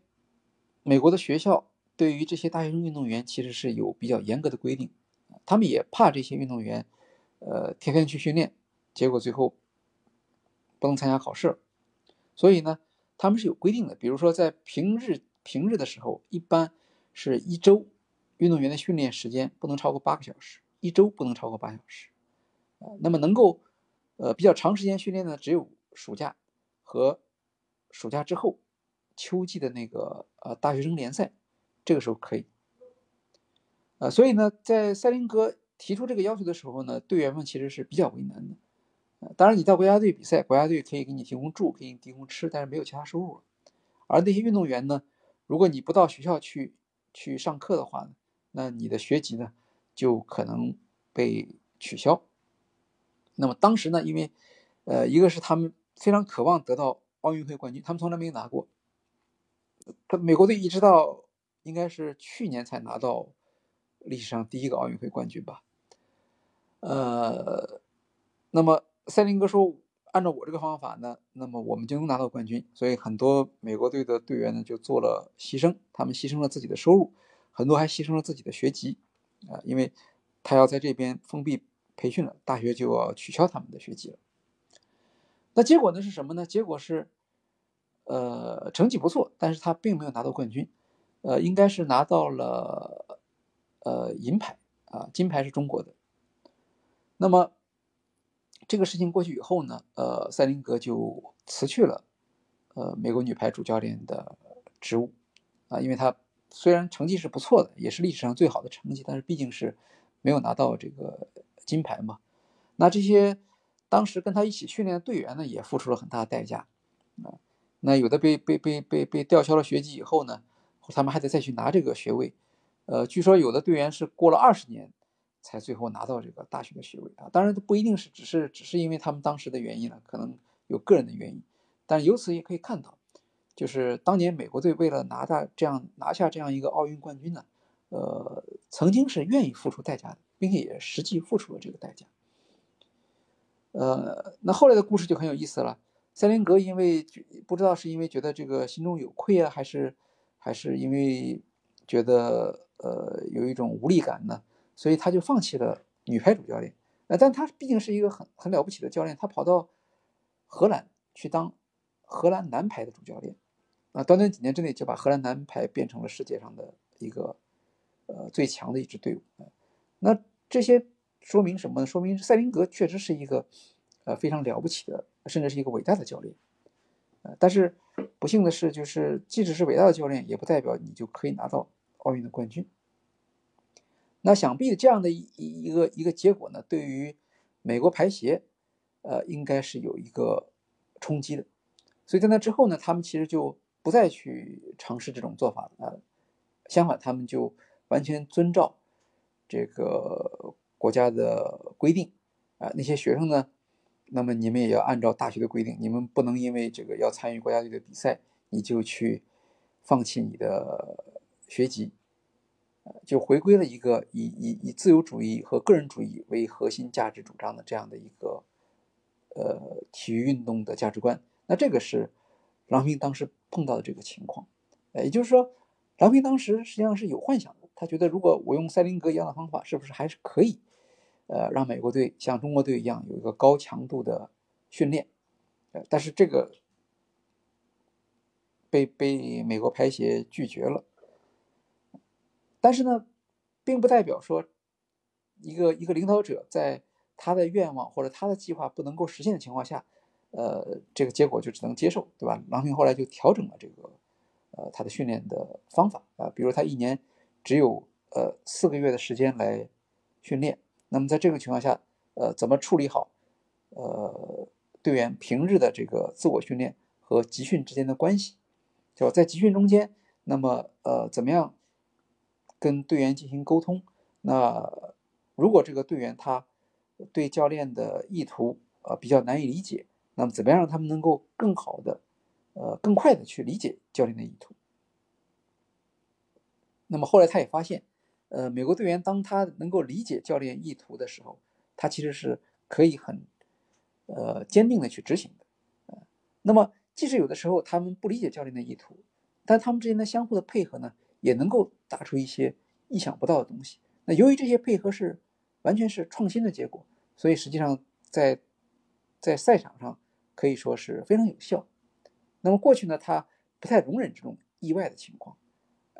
美国的学校对于这些大学生运动员其实是有比较严格的规定，他们也怕这些运动员，呃，天天去训练，结果最后不能参加考试。所以呢，他们是有规定的，比如说在平日平日的时候，一般是一周运动员的训练时间不能超过八个小时，一周不能超过八小时。呃，那么能够呃比较长时间训练的只有暑假和暑假之后秋季的那个呃大学生联赛，这个时候可以。呃，所以呢，在塞林格提出这个要求的时候呢，队员们其实是比较为难的。当然，你到国家队比赛，国家队可以给你提供住，给你提供吃，但是没有其他收入了。而那些运动员呢，如果你不到学校去去上课的话呢，那你的学籍呢就可能被取消。那么当时呢，因为呃，一个是他们非常渴望得到奥运会冠军，他们从来没有拿过。他美国队一直到应该是去年才拿到历史上第一个奥运会冠军吧。呃，那么。塞林格说：“按照我这个方法呢，那么我们就能拿到冠军。所以很多美国队的队员呢就做了牺牲，他们牺牲了自己的收入，很多还牺牲了自己的学籍，啊，因为他要在这边封闭培训了，大学就要取消他们的学籍了。那结果呢是什么呢？结果是，呃，成绩不错，但是他并没有拿到冠军，呃，应该是拿到了，呃，银牌啊，金牌是中国的。那么。”这个事情过去以后呢，呃，塞林格就辞去了，呃，美国女排主教练的职务，啊，因为他虽然成绩是不错的，也是历史上最好的成绩，但是毕竟是没有拿到这个金牌嘛。那这些当时跟他一起训练的队员呢，也付出了很大的代价，啊，那有的被被被被被吊销了学籍以后呢，他们还得再去拿这个学位，呃，据说有的队员是过了二十年。才最后拿到这个大学的学位啊，当然不一定是只是只是因为他们当时的原因了，可能有个人的原因，但由此也可以看到，就是当年美国队为了拿到这样拿下这样一个奥运冠军呢，呃，曾经是愿意付出代价的，并且也实际付出了这个代价。呃，那后来的故事就很有意思了，塞林格因为不知道是因为觉得这个心中有愧啊，还是还是因为觉得呃有一种无力感呢？所以他就放弃了女排主教练，呃，但他毕竟是一个很很了不起的教练，他跑到荷兰去当荷兰男排的主教练，啊，短短几年之内就把荷兰男排变成了世界上的一个呃最强的一支队伍。那这些说明什么呢？说明塞林格确实是一个呃非常了不起的，甚至是一个伟大的教练。呃，但是不幸的是，就是即使是伟大的教练，也不代表你就可以拿到奥运的冠军。那想必这样的一一个一个结果呢，对于美国排协，呃，应该是有一个冲击的。所以在那之后呢，他们其实就不再去尝试这种做法了。相反，他们就完全遵照这个国家的规定啊。那些学生呢，那么你们也要按照大学的规定，你们不能因为这个要参与国家队的比赛，你就去放弃你的学籍。就回归了一个以以以自由主义和个人主义为核心价值主张的这样的一个呃体育运动的价值观。那这个是郎平当时碰到的这个情况。也就是说，郎平当时实际上是有幻想的。他觉得，如果我用塞林格一样的方法，是不是还是可以呃让美国队像中国队一样有一个高强度的训练？呃，但是这个被被美国排协拒绝了。但是呢，并不代表说，一个一个领导者在他的愿望或者他的计划不能够实现的情况下，呃，这个结果就只能接受，对吧？郎平后来就调整了这个，呃，他的训练的方法啊，比如他一年只有呃四个月的时间来训练，那么在这个情况下，呃，怎么处理好呃队员平日的这个自我训练和集训之间的关系，就在集训中间，那么呃怎么样？跟队员进行沟通，那如果这个队员他对教练的意图呃比较难以理解，那么怎么样让他们能够更好的呃更快的去理解教练的意图？那么后来他也发现，呃，美国队员当他能够理解教练意图的时候，他其实是可以很呃坚定的去执行的。那么即使有的时候他们不理解教练的意图，但他们之间的相互的配合呢？也能够打出一些意想不到的东西。那由于这些配合是完全是创新的结果，所以实际上在在赛场上可以说是非常有效。那么过去呢，他不太容忍这种意外的情况，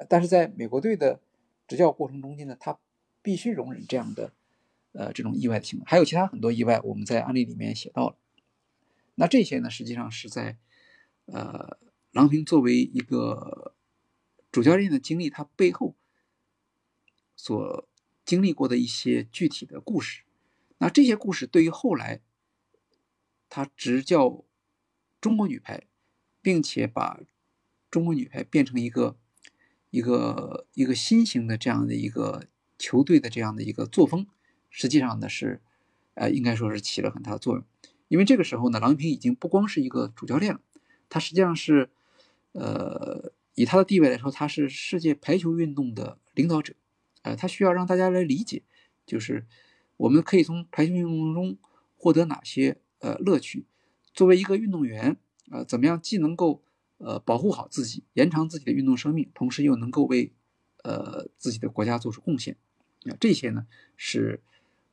但是在美国队的执教过程中间呢，他必须容忍这样的呃这种意外的情况。还有其他很多意外，我们在案例里面写到了。那这些呢，实际上是在呃郎平作为一个。主教练的经历，他背后所经历过的一些具体的故事，那这些故事对于后来他执教中国女排，并且把中国女排变成一个一个一个新型的这样的一个球队的这样的一个作风，实际上呢是，呃，应该说是起了很大的作用。因为这个时候呢，郎平已经不光是一个主教练了，他实际上是，呃。以他的地位来说，他是世界排球运动的领导者，呃，他需要让大家来理解，就是我们可以从排球运动中获得哪些呃乐趣。作为一个运动员，呃，怎么样既能够呃保护好自己，延长自己的运动生命，同时又能够为呃自己的国家做出贡献？啊，这些呢，是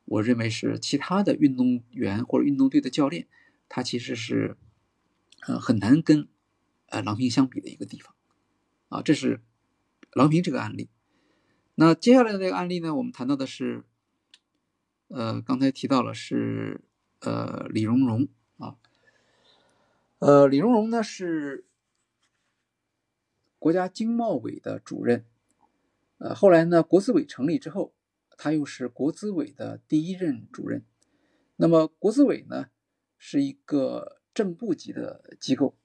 我认为是其他的运动员或者运动队的教练，他其实是呃很难跟呃郎平相比的一个地方。啊，这是郎平这个案例。那接下来的这个案例呢，我们谈到的是，呃，刚才提到了是呃李荣荣啊，呃李荣荣呢是国家经贸委的主任，呃后来呢国资委成立之后，他又是国资委的第一任主任。那么国资委呢是一个正部级的机构。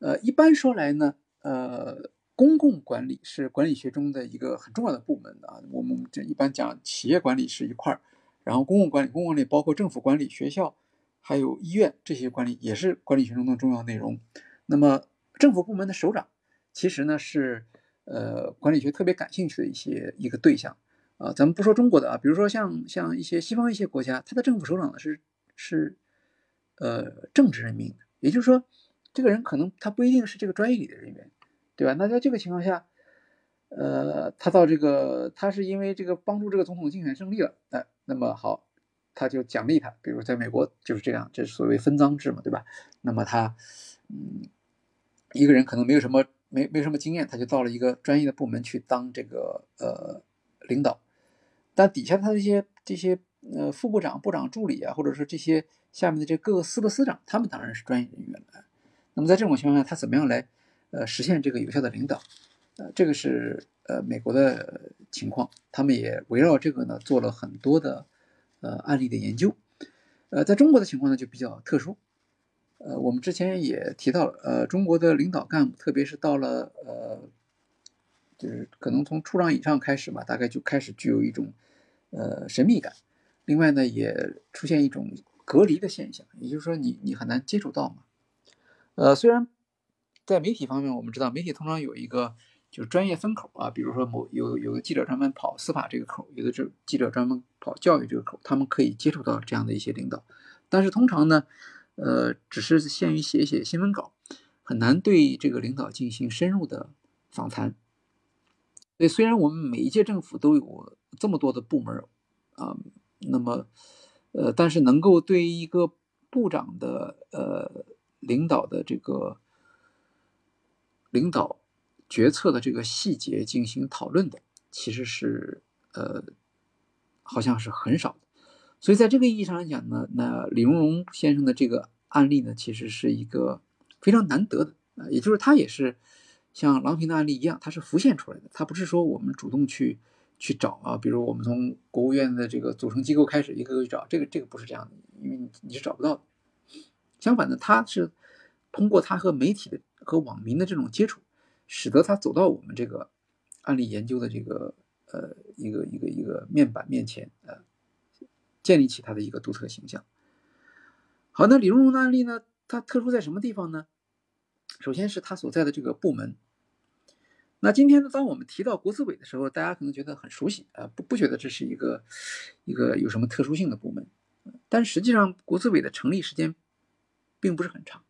呃，一般说来呢，呃，公共管理是管理学中的一个很重要的部门啊。我们这一般讲企业管理是一块儿，然后公共管理，公共管理包括政府管理、学校，还有医院这些管理也是管理学中的重要内容。那么政府部门的首长，其实呢是呃管理学特别感兴趣的一些一个对象啊。咱们不说中国的啊，比如说像像一些西方一些国家，它的政府首长呢是是呃政治任命的，也就是说。这个人可能他不一定是这个专业里的人员，对吧？那在这个情况下，呃，他到这个他是因为这个帮助这个总统竞选胜利了，哎，那么好，他就奖励他。比如在美国就是这样，这是所谓分赃制嘛，对吧？那么他，嗯，一个人可能没有什么没没什么经验，他就到了一个专业的部门去当这个呃领导，但底下他这些这些呃副部长、部长助理啊，或者说这些下面的这各个司的司长，他们当然是专业人员了。那么在这种情况下，他怎么样来呃实现这个有效的领导？呃，这个是呃美国的情况，他们也围绕这个呢做了很多的呃案例的研究。呃，在中国的情况呢就比较特殊。呃，我们之前也提到了，呃，中国的领导干部，特别是到了呃，就是可能从处长以上开始嘛，大概就开始具有一种呃神秘感。另外呢，也出现一种隔离的现象，也就是说，你你很难接触到嘛。呃，虽然在媒体方面，我们知道媒体通常有一个就是专业分口啊，比如说某有有的记者专门跑司法这个口，有的这记者专门跑教育这个口，他们可以接触到这样的一些领导，但是通常呢。呃，只是限于写写新闻稿，很难对这个领导进行深入的访谈。所以，虽然我们每一届政府都有这么多的部门啊，那么，呃，但是能够对一个部长的呃领导的这个领导决策的这个细节进行讨论的，其实是呃，好像是很少的。所以，在这个意义上来讲呢，那李荣荣先生的这个案例呢，其实是一个非常难得的啊，也就是他也是像郎平的案例一样，他是浮现出来的，他不是说我们主动去去找啊，比如我们从国务院的这个组成机构开始一个个去找，这个这个不是这样的，因为你是找不到的。相反的，他是通过他和媒体的和网民的这种接触，使得他走到我们这个案例研究的这个呃一个一个一个面板面前啊。建立起他的一个独特形象。好，那李荣荣的案例呢？它特殊在什么地方呢？首先是他所在的这个部门。那今天呢，当我们提到国资委的时候，大家可能觉得很熟悉啊，不不觉得这是一个一个有什么特殊性的部门。但实际上，国资委的成立时间并不是很长。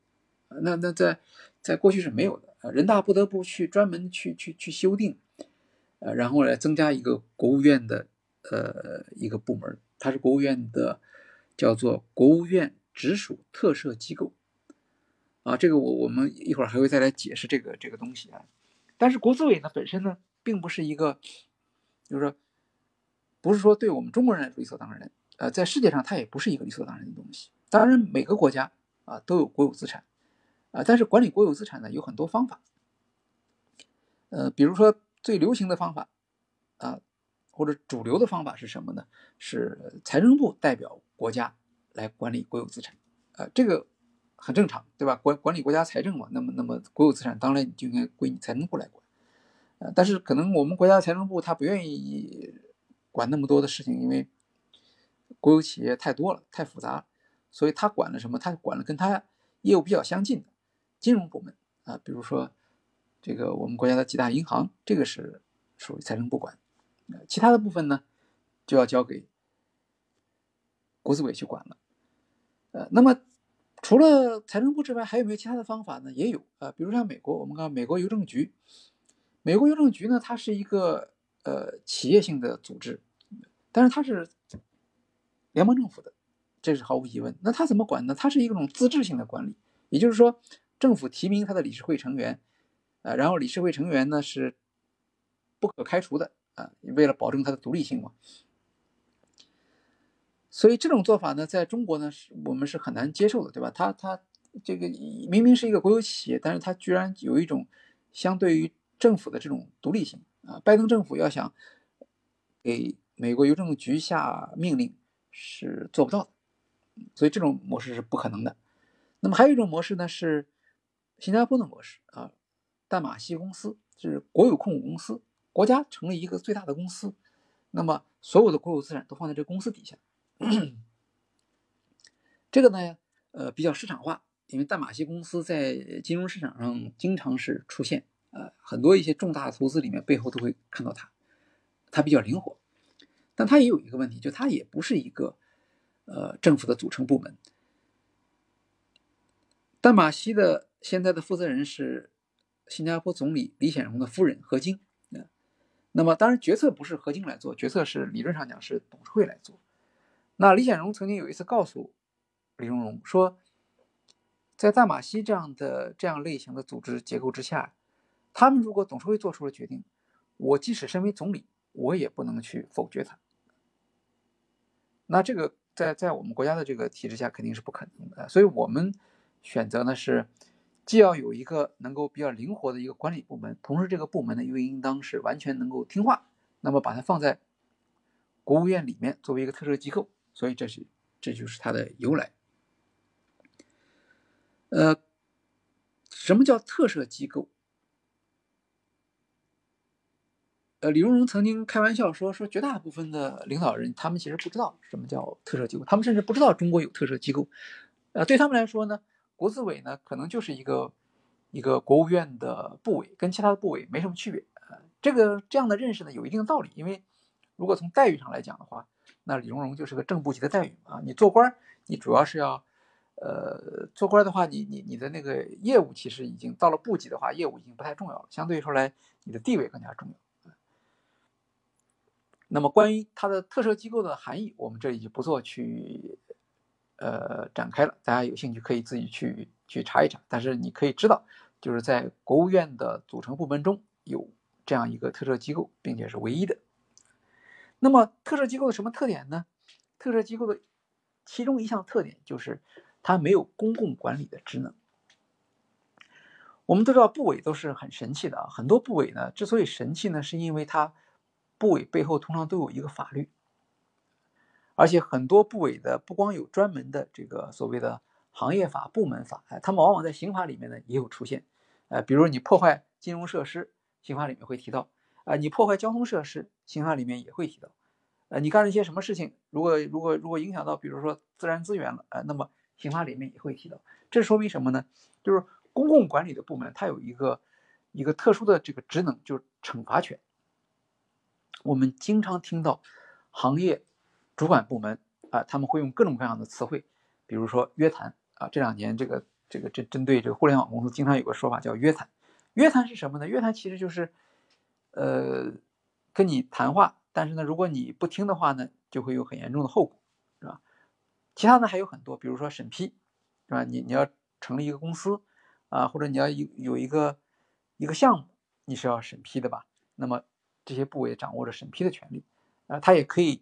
那那在在过去是没有的，人大不得不去专门去去去修订，呃，然后来增加一个国务院的呃一个部门。它是国务院的，叫做国务院直属特设机构，啊，这个我我们一会儿还会再来解释这个这个东西啊。但是国资委呢本身呢，并不是一个，就是说，不是说对我们中国人来说理所当然，呃，在世界上它也不是一个理所当然的东西。当然每个国家啊都有国有资产，啊，但是管理国有资产呢有很多方法，呃，比如说最流行的方法，啊。或者主流的方法是什么呢？是财政部代表国家来管理国有资产，呃，这个很正常，对吧？管管理国家财政嘛，那么那么国有资产当然就应该归你财政部来管，呃，但是可能我们国家财政部他不愿意管那么多的事情，因为国有企业太多了，太复杂，所以他管了什么？他管了跟他业务比较相近的金融部门啊，比如说这个我们国家的几大银行，这个是属于财政部管。其他的部分呢，就要交给国资委去管了。呃，那么除了财政部之外，还有没有其他的方法呢？也有啊，比如像美国，我们看美国邮政局，美国邮政局呢，它是一个呃企业性的组织，但是它是联邦政府的，这是毫无疑问。那它怎么管呢？它是一种自治性的管理，也就是说，政府提名它的理事会成员，呃，然后理事会成员呢是不可开除的。啊，为了保证它的独立性嘛，所以这种做法呢，在中国呢，是我们是很难接受的，对吧？它它这个明明是一个国有企业，但是它居然有一种相对于政府的这种独立性啊！拜登政府要想给美国邮政局下命令是做不到的，所以这种模式是不可能的。那么还有一种模式呢，是新加坡的模式啊，淡马锡公司是国有控股公司。国家成立一个最大的公司，那么所有的国有资产都放在这公司底下。这个呢，呃，比较市场化，因为淡马锡公司在金融市场上经常是出现，呃，很多一些重大的投资里面背后都会看到它，它比较灵活。但它也有一个问题，就它也不是一个呃政府的组成部门。淡马锡的现在的负责人是新加坡总理李显荣的夫人何晶。那么，当然决策不是何晶来做，决策是理论上讲是董事会来做。那李显荣曾经有一次告诉李荣荣说，在大马西这样的这样类型的组织结构之下，他们如果董事会做出了决定，我即使身为总理，我也不能去否决它。那这个在在我们国家的这个体制下肯定是不可能的，所以我们选择呢是，既要有一个能够比较灵活的一个管理部门，同时这个部门呢又应当是完全能够听话，那么把它放在国务院里面作为一个特设机构，所以这是这就是它的由来。呃，什么叫特设机构？呃，李荣荣曾经开玩笑说，说绝大部分的领导人，他们其实不知道什么叫特设机构，他们甚至不知道中国有特设机构。呃，对他们来说呢，国资委呢，可能就是一个一个国务院的部委，跟其他的部委没什么区别。呃，这个这样的认识呢，有一定的道理，因为如果从待遇上来讲的话，那李荣荣就是个正部级的待遇啊。你做官，你主要是要，呃，做官的话，你你你的那个业务其实已经到了部级的话，业务已经不太重要了，相对说来，你的地位更加重要。那么关于它的特设机构的含义，我们这里就不做去呃展开了，大家有兴趣可以自己去去查一查。但是你可以知道，就是在国务院的组成部门中有这样一个特设机构，并且是唯一的。那么特设机构的什么特点呢？特设机构的其中一项特点就是它没有公共管理的职能。我们都知道部委都是很神气的啊，很多部委呢之所以神气呢，是因为它。部委背后通常都有一个法律，而且很多部委的不光有专门的这个所谓的行业法、部门法，哎，他们往往在刑法里面呢也有出现，呃，比如你破坏金融设施，刑法里面会提到，啊，你破坏交通设施，刑法里面也会提到，呃，你干了一些什么事情，如果如果如果影响到比如说自然资源了，呃，那么刑法里面也会提到，这说明什么呢？就是公共管理的部门它有一个一个特殊的这个职能，就是惩罚权。我们经常听到行业主管部门啊，他们会用各种各样的词汇，比如说约谈啊。这两年这个这个针针对这个互联网公司，经常有个说法叫约谈。约谈是什么呢？约谈其实就是，呃，跟你谈话，但是呢，如果你不听的话呢，就会有很严重的后果，是吧？其他的还有很多，比如说审批，是吧？你你要成立一个公司啊，或者你要有有一个一个项目，你是要审批的吧？那么。这些部委掌握着审批的权利，啊，他也可以，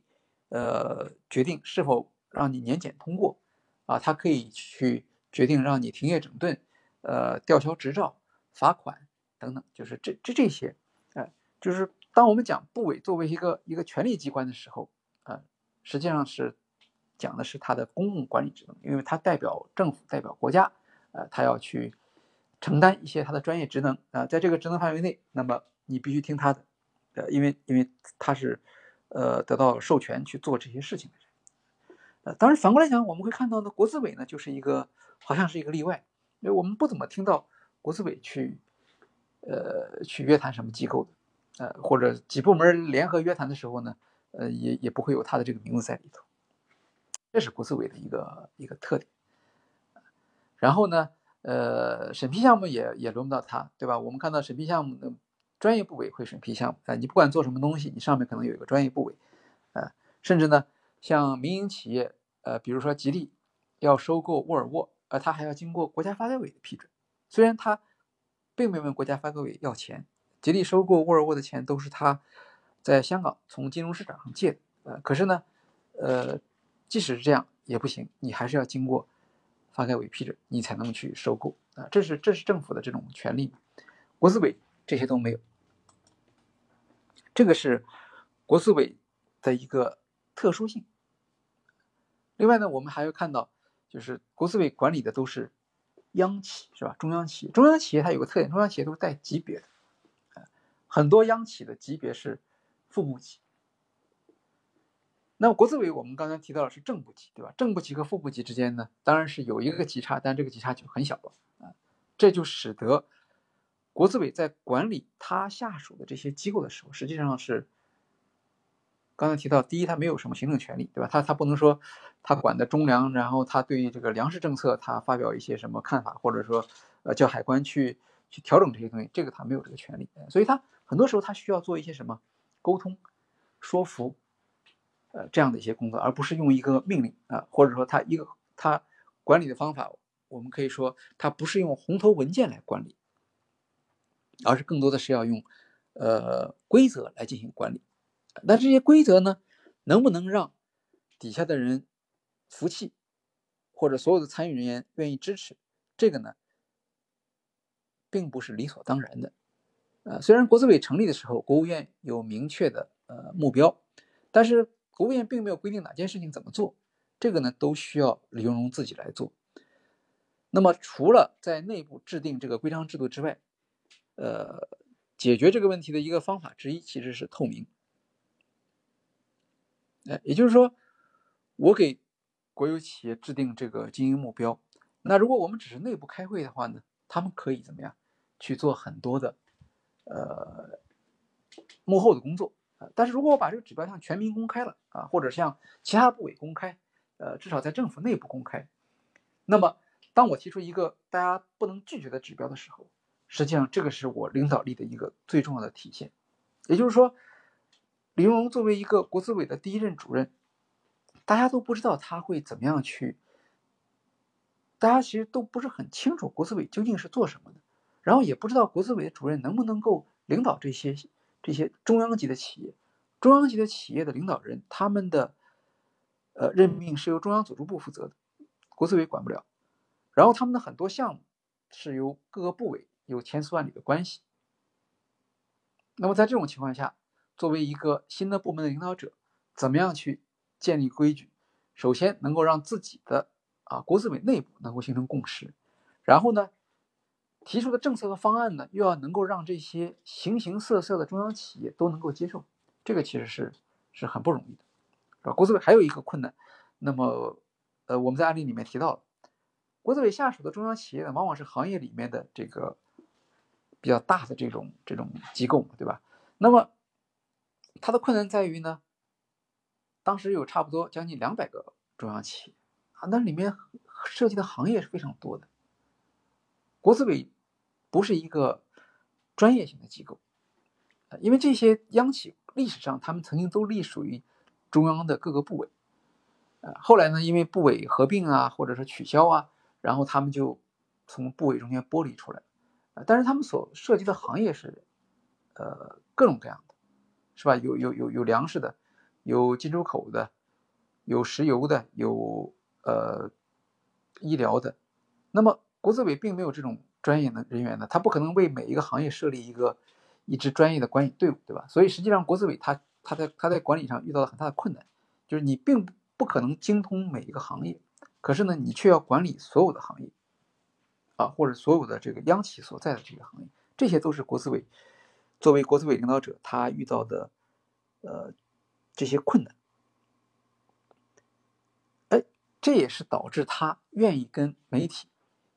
呃，决定是否让你年检通过，啊，他可以去决定让你停业整顿，呃，吊销执照、罚款等等，就是这这这些，哎，就是当我们讲部委作为一个一个权力机关的时候，啊，实际上是讲的是它的公共管理职能，因为它代表政府、代表国家，呃，他要去承担一些他的专业职能，啊，在这个职能范围内，那么你必须听他的。呃，因为因为他是，呃，得到授权去做这些事情的人。呃，当然反过来讲，我们会看到呢，国资委呢就是一个好像是一个例外，因为我们不怎么听到国资委去，呃，去约谈什么机构的，呃，或者几部门联合约谈的时候呢，呃，也也不会有他的这个名字在里头。这是国资委的一个一个特点。然后呢，呃，审批项目也也轮不到他，对吧？我们看到审批项目的。专业部委会审批项目，啊，你不管做什么东西，你上面可能有一个专业部委，啊，甚至呢，像民营企业，呃，比如说吉利要收购沃尔沃，呃，他还要经过国家发改委的批准。虽然他并没有问国家发改委要钱，吉利收购沃尔沃的钱都是他在香港从金融市场上借的，呃，可是呢，呃，即使是这样也不行，你还是要经过发改委批准，你才能去收购，啊，这是这是政府的这种权利，国资委这些都没有。这个是国资委的一个特殊性。另外呢，我们还要看到，就是国资委管理的都是央企，是吧？中央企业，中央企业它有个特点，中央企业都是带级别的，很多央企的级别是副部级。那么国资委我们刚才提到的是正部级，对吧？正部级和副部级之间呢，当然是有一个级差，但这个级差就很小了啊，这就使得。国资委在管理他下属的这些机构的时候，实际上是刚才提到，第一，他没有什么行政权利，对吧？他他不能说他管的中粮，然后他对于这个粮食政策，他发表一些什么看法，或者说呃叫海关去去调整这些东西，这个他没有这个权利。所以他很多时候他需要做一些什么沟通、说服，呃这样的一些工作，而不是用一个命令啊，或者说他一个他管理的方法，我们可以说他不是用红头文件来管理。而是更多的是要用呃规则来进行管理。那这些规则呢，能不能让底下的人服气，或者所有的参与人员愿意支持？这个呢，并不是理所当然的。呃，虽然国资委成立的时候，国务院有明确的呃目标，但是国务院并没有规定哪件事情怎么做，这个呢，都需要李荣荣自己来做。那么，除了在内部制定这个规章制度之外，呃，解决这个问题的一个方法之一，其实是透明。哎，也就是说，我给国有企业制定这个经营目标，那如果我们只是内部开会的话呢，他们可以怎么样去做很多的呃幕后的工作啊？但是如果我把这个指标向全民公开了啊，或者向其他部委公开，呃，至少在政府内部公开，那么当我提出一个大家不能拒绝的指标的时候，实际上这个是我领导力的一个最重要的体现，也就是说。李荣荣作为一个国资委的第一任主任，大家都不知道他会怎么样去，大家其实都不是很清楚国资委究竟是做什么的，然后也不知道国资委的主任能不能够领导这些这些中央级的企业，中央级的企业的领导人他们的呃任命是由中央组织部负责的，国资委管不了，然后他们的很多项目是由各个部委有千丝万缕的关系，那么在这种情况下。作为一个新的部门的领导者，怎么样去建立规矩？首先能够让自己的啊国资委内部能够形成共识，然后呢，提出的政策和方案呢，又要能够让这些形形色色的中央企业都能够接受，这个其实是是很不容易的，是吧？国资委还有一个困难，那么呃我们在案例里面提到了，国资委下属的中央企业呢，往往是行业里面的这个比较大的这种这种机构，对吧？那么它的困难在于呢，当时有差不多将近两百个中央企业啊，那里面涉及的行业是非常多的。国资委不是一个专业性的机构，因为这些央企历史上他们曾经都隶属于中央的各个部委，呃，后来呢，因为部委合并啊，或者说取消啊，然后他们就从部委中间剥离出来，但是他们所涉及的行业是呃各种各样的。是吧？有有有有粮食的，有进出口的，有石油的，有呃医疗的。那么国资委并没有这种专业的人员呢，他不可能为每一个行业设立一个一支专业的管理队伍，对吧？所以实际上国资委他他在他在管理上遇到了很大的困难，就是你并不可能精通每一个行业，可是呢，你却要管理所有的行业，啊，或者所有的这个央企所在的这个行业，这些都是国资委。作为国资委领导者，他遇到的，呃，这些困难，哎，这也是导致他愿意跟媒体、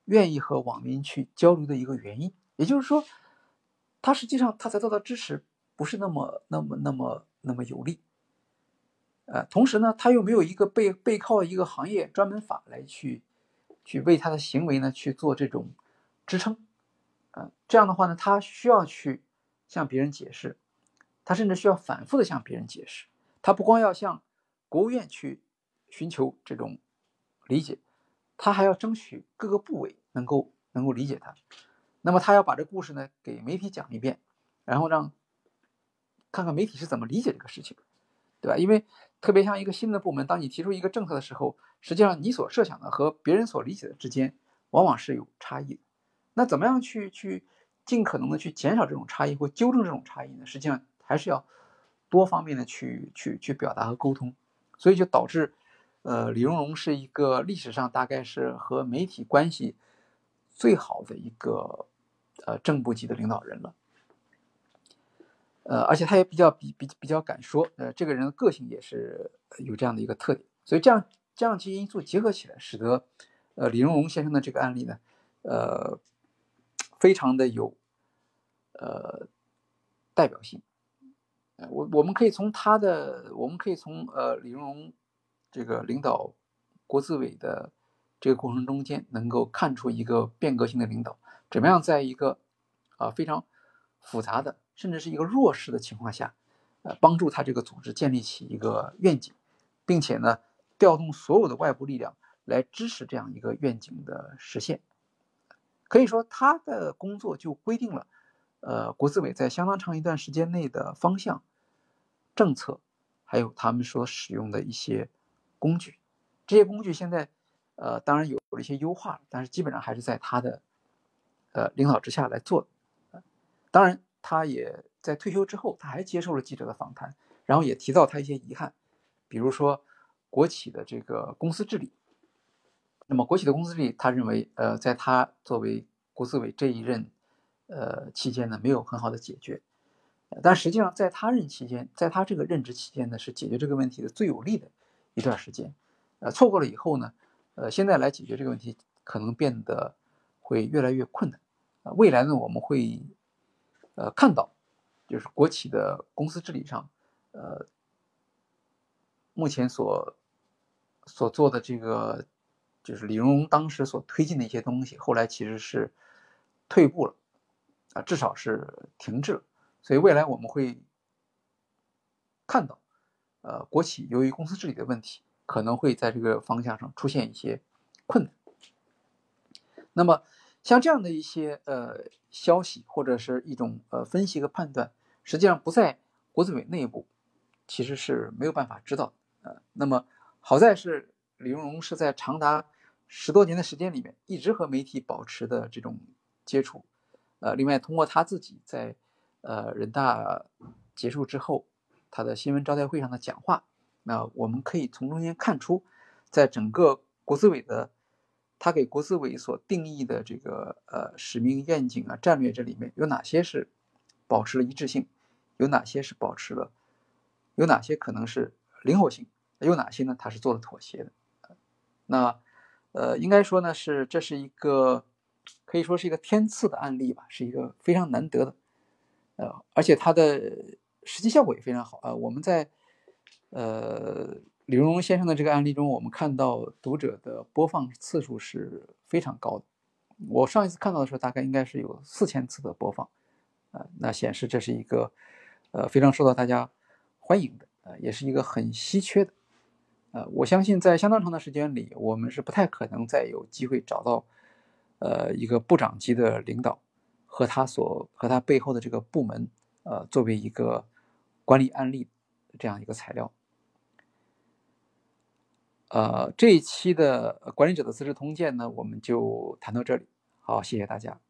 愿意和网民去交流的一个原因。也就是说，他实际上他得到的支持不是那么、那么、那么、那么有利。呃，同时呢，他又没有一个背背靠一个行业专门法来去去为他的行为呢去做这种支撑。呃，这样的话呢，他需要去。向别人解释，他甚至需要反复的向别人解释。他不光要向国务院去寻求这种理解，他还要争取各个部委能够能够理解他。那么他要把这故事呢给媒体讲一遍，然后让看看媒体是怎么理解这个事情，对吧？因为特别像一个新的部门，当你提出一个政策的时候，实际上你所设想的和别人所理解的之间往往是有差异的。那怎么样去去？尽可能的去减少这种差异或纠正这种差异呢，实际上还是要多方面的去去去表达和沟通，所以就导致，呃，李荣荣是一个历史上大概是和媒体关系最好的一个呃正部级的领导人了，呃，而且他也比较比比比较敢说，呃，这个人的个性也是有这样的一个特点，所以这样这样几因素结合起来，使得呃李荣荣先生的这个案例呢，呃。非常的有，呃，代表性。我我们可以从他的，我们可以从呃李荣荣这个领导国资委的这个过程中间，能够看出一个变革性的领导，怎么样在一个啊非常复杂的，甚至是一个弱势的情况下，呃，帮助他这个组织建立起一个愿景，并且呢，调动所有的外部力量来支持这样一个愿景的实现。可以说，他的工作就规定了，呃国资委在相当长一段时间内的方向、政策，还有他们所使用的一些工具。这些工具现在呃当然有了一些优化，但是基本上还是在他的呃领导之下来做。当然，他也在退休之后，他还接受了记者的访谈，然后也提到他一些遗憾，比如说国企的这个公司治理。那么国企的公司治理，他认为，呃，在他作为国资委这一任，呃期间呢，没有很好的解决。但实际上，在他任期间，在他这个任职期间呢，是解决这个问题的最有利的一段时间。呃，错过了以后呢，呃，现在来解决这个问题，可能变得会越来越困难。啊，未来呢，我们会，呃，看到，就是国企的公司治理上，呃，目前所所做的这个。就是李荣荣当时所推进的一些东西，后来其实是退步了，啊，至少是停滞了。所以未来我们会看到，呃，国企由于公司治理的问题，可能会在这个方向上出现一些困难。那么像这样的一些呃消息或者是一种呃分析和判断，实际上不在国资委内部，其实是没有办法知道的。呃，那么好在是李荣荣是在长达十多年的时间里面，一直和媒体保持的这种接触，呃，另外通过他自己在呃人大结束之后，他的新闻招待会上的讲话，那我们可以从中间看出，在整个国资委的他给国资委所定义的这个呃使命愿景啊战略这里面有哪些是保持了一致性，有哪些是保持了，有哪些可能是灵活性，有哪些呢？他是做了妥协的，那。呃，应该说呢，是这是一个可以说是一个天赐的案例吧，是一个非常难得的，呃，而且它的实际效果也非常好啊。我们在呃李荣荣先生的这个案例中，我们看到读者的播放次数是非常高的。我上一次看到的时候，大概应该是有四千次的播放，啊，那显示这是一个呃非常受到大家欢迎的，呃，也是一个很稀缺的。呃，我相信在相当长的时间里，我们是不太可能再有机会找到，呃，一个部长级的领导和他所和他背后的这个部门，呃，作为一个管理案例这样一个材料。呃，这一期的管理者的资治通鉴呢，我们就谈到这里。好，谢谢大家。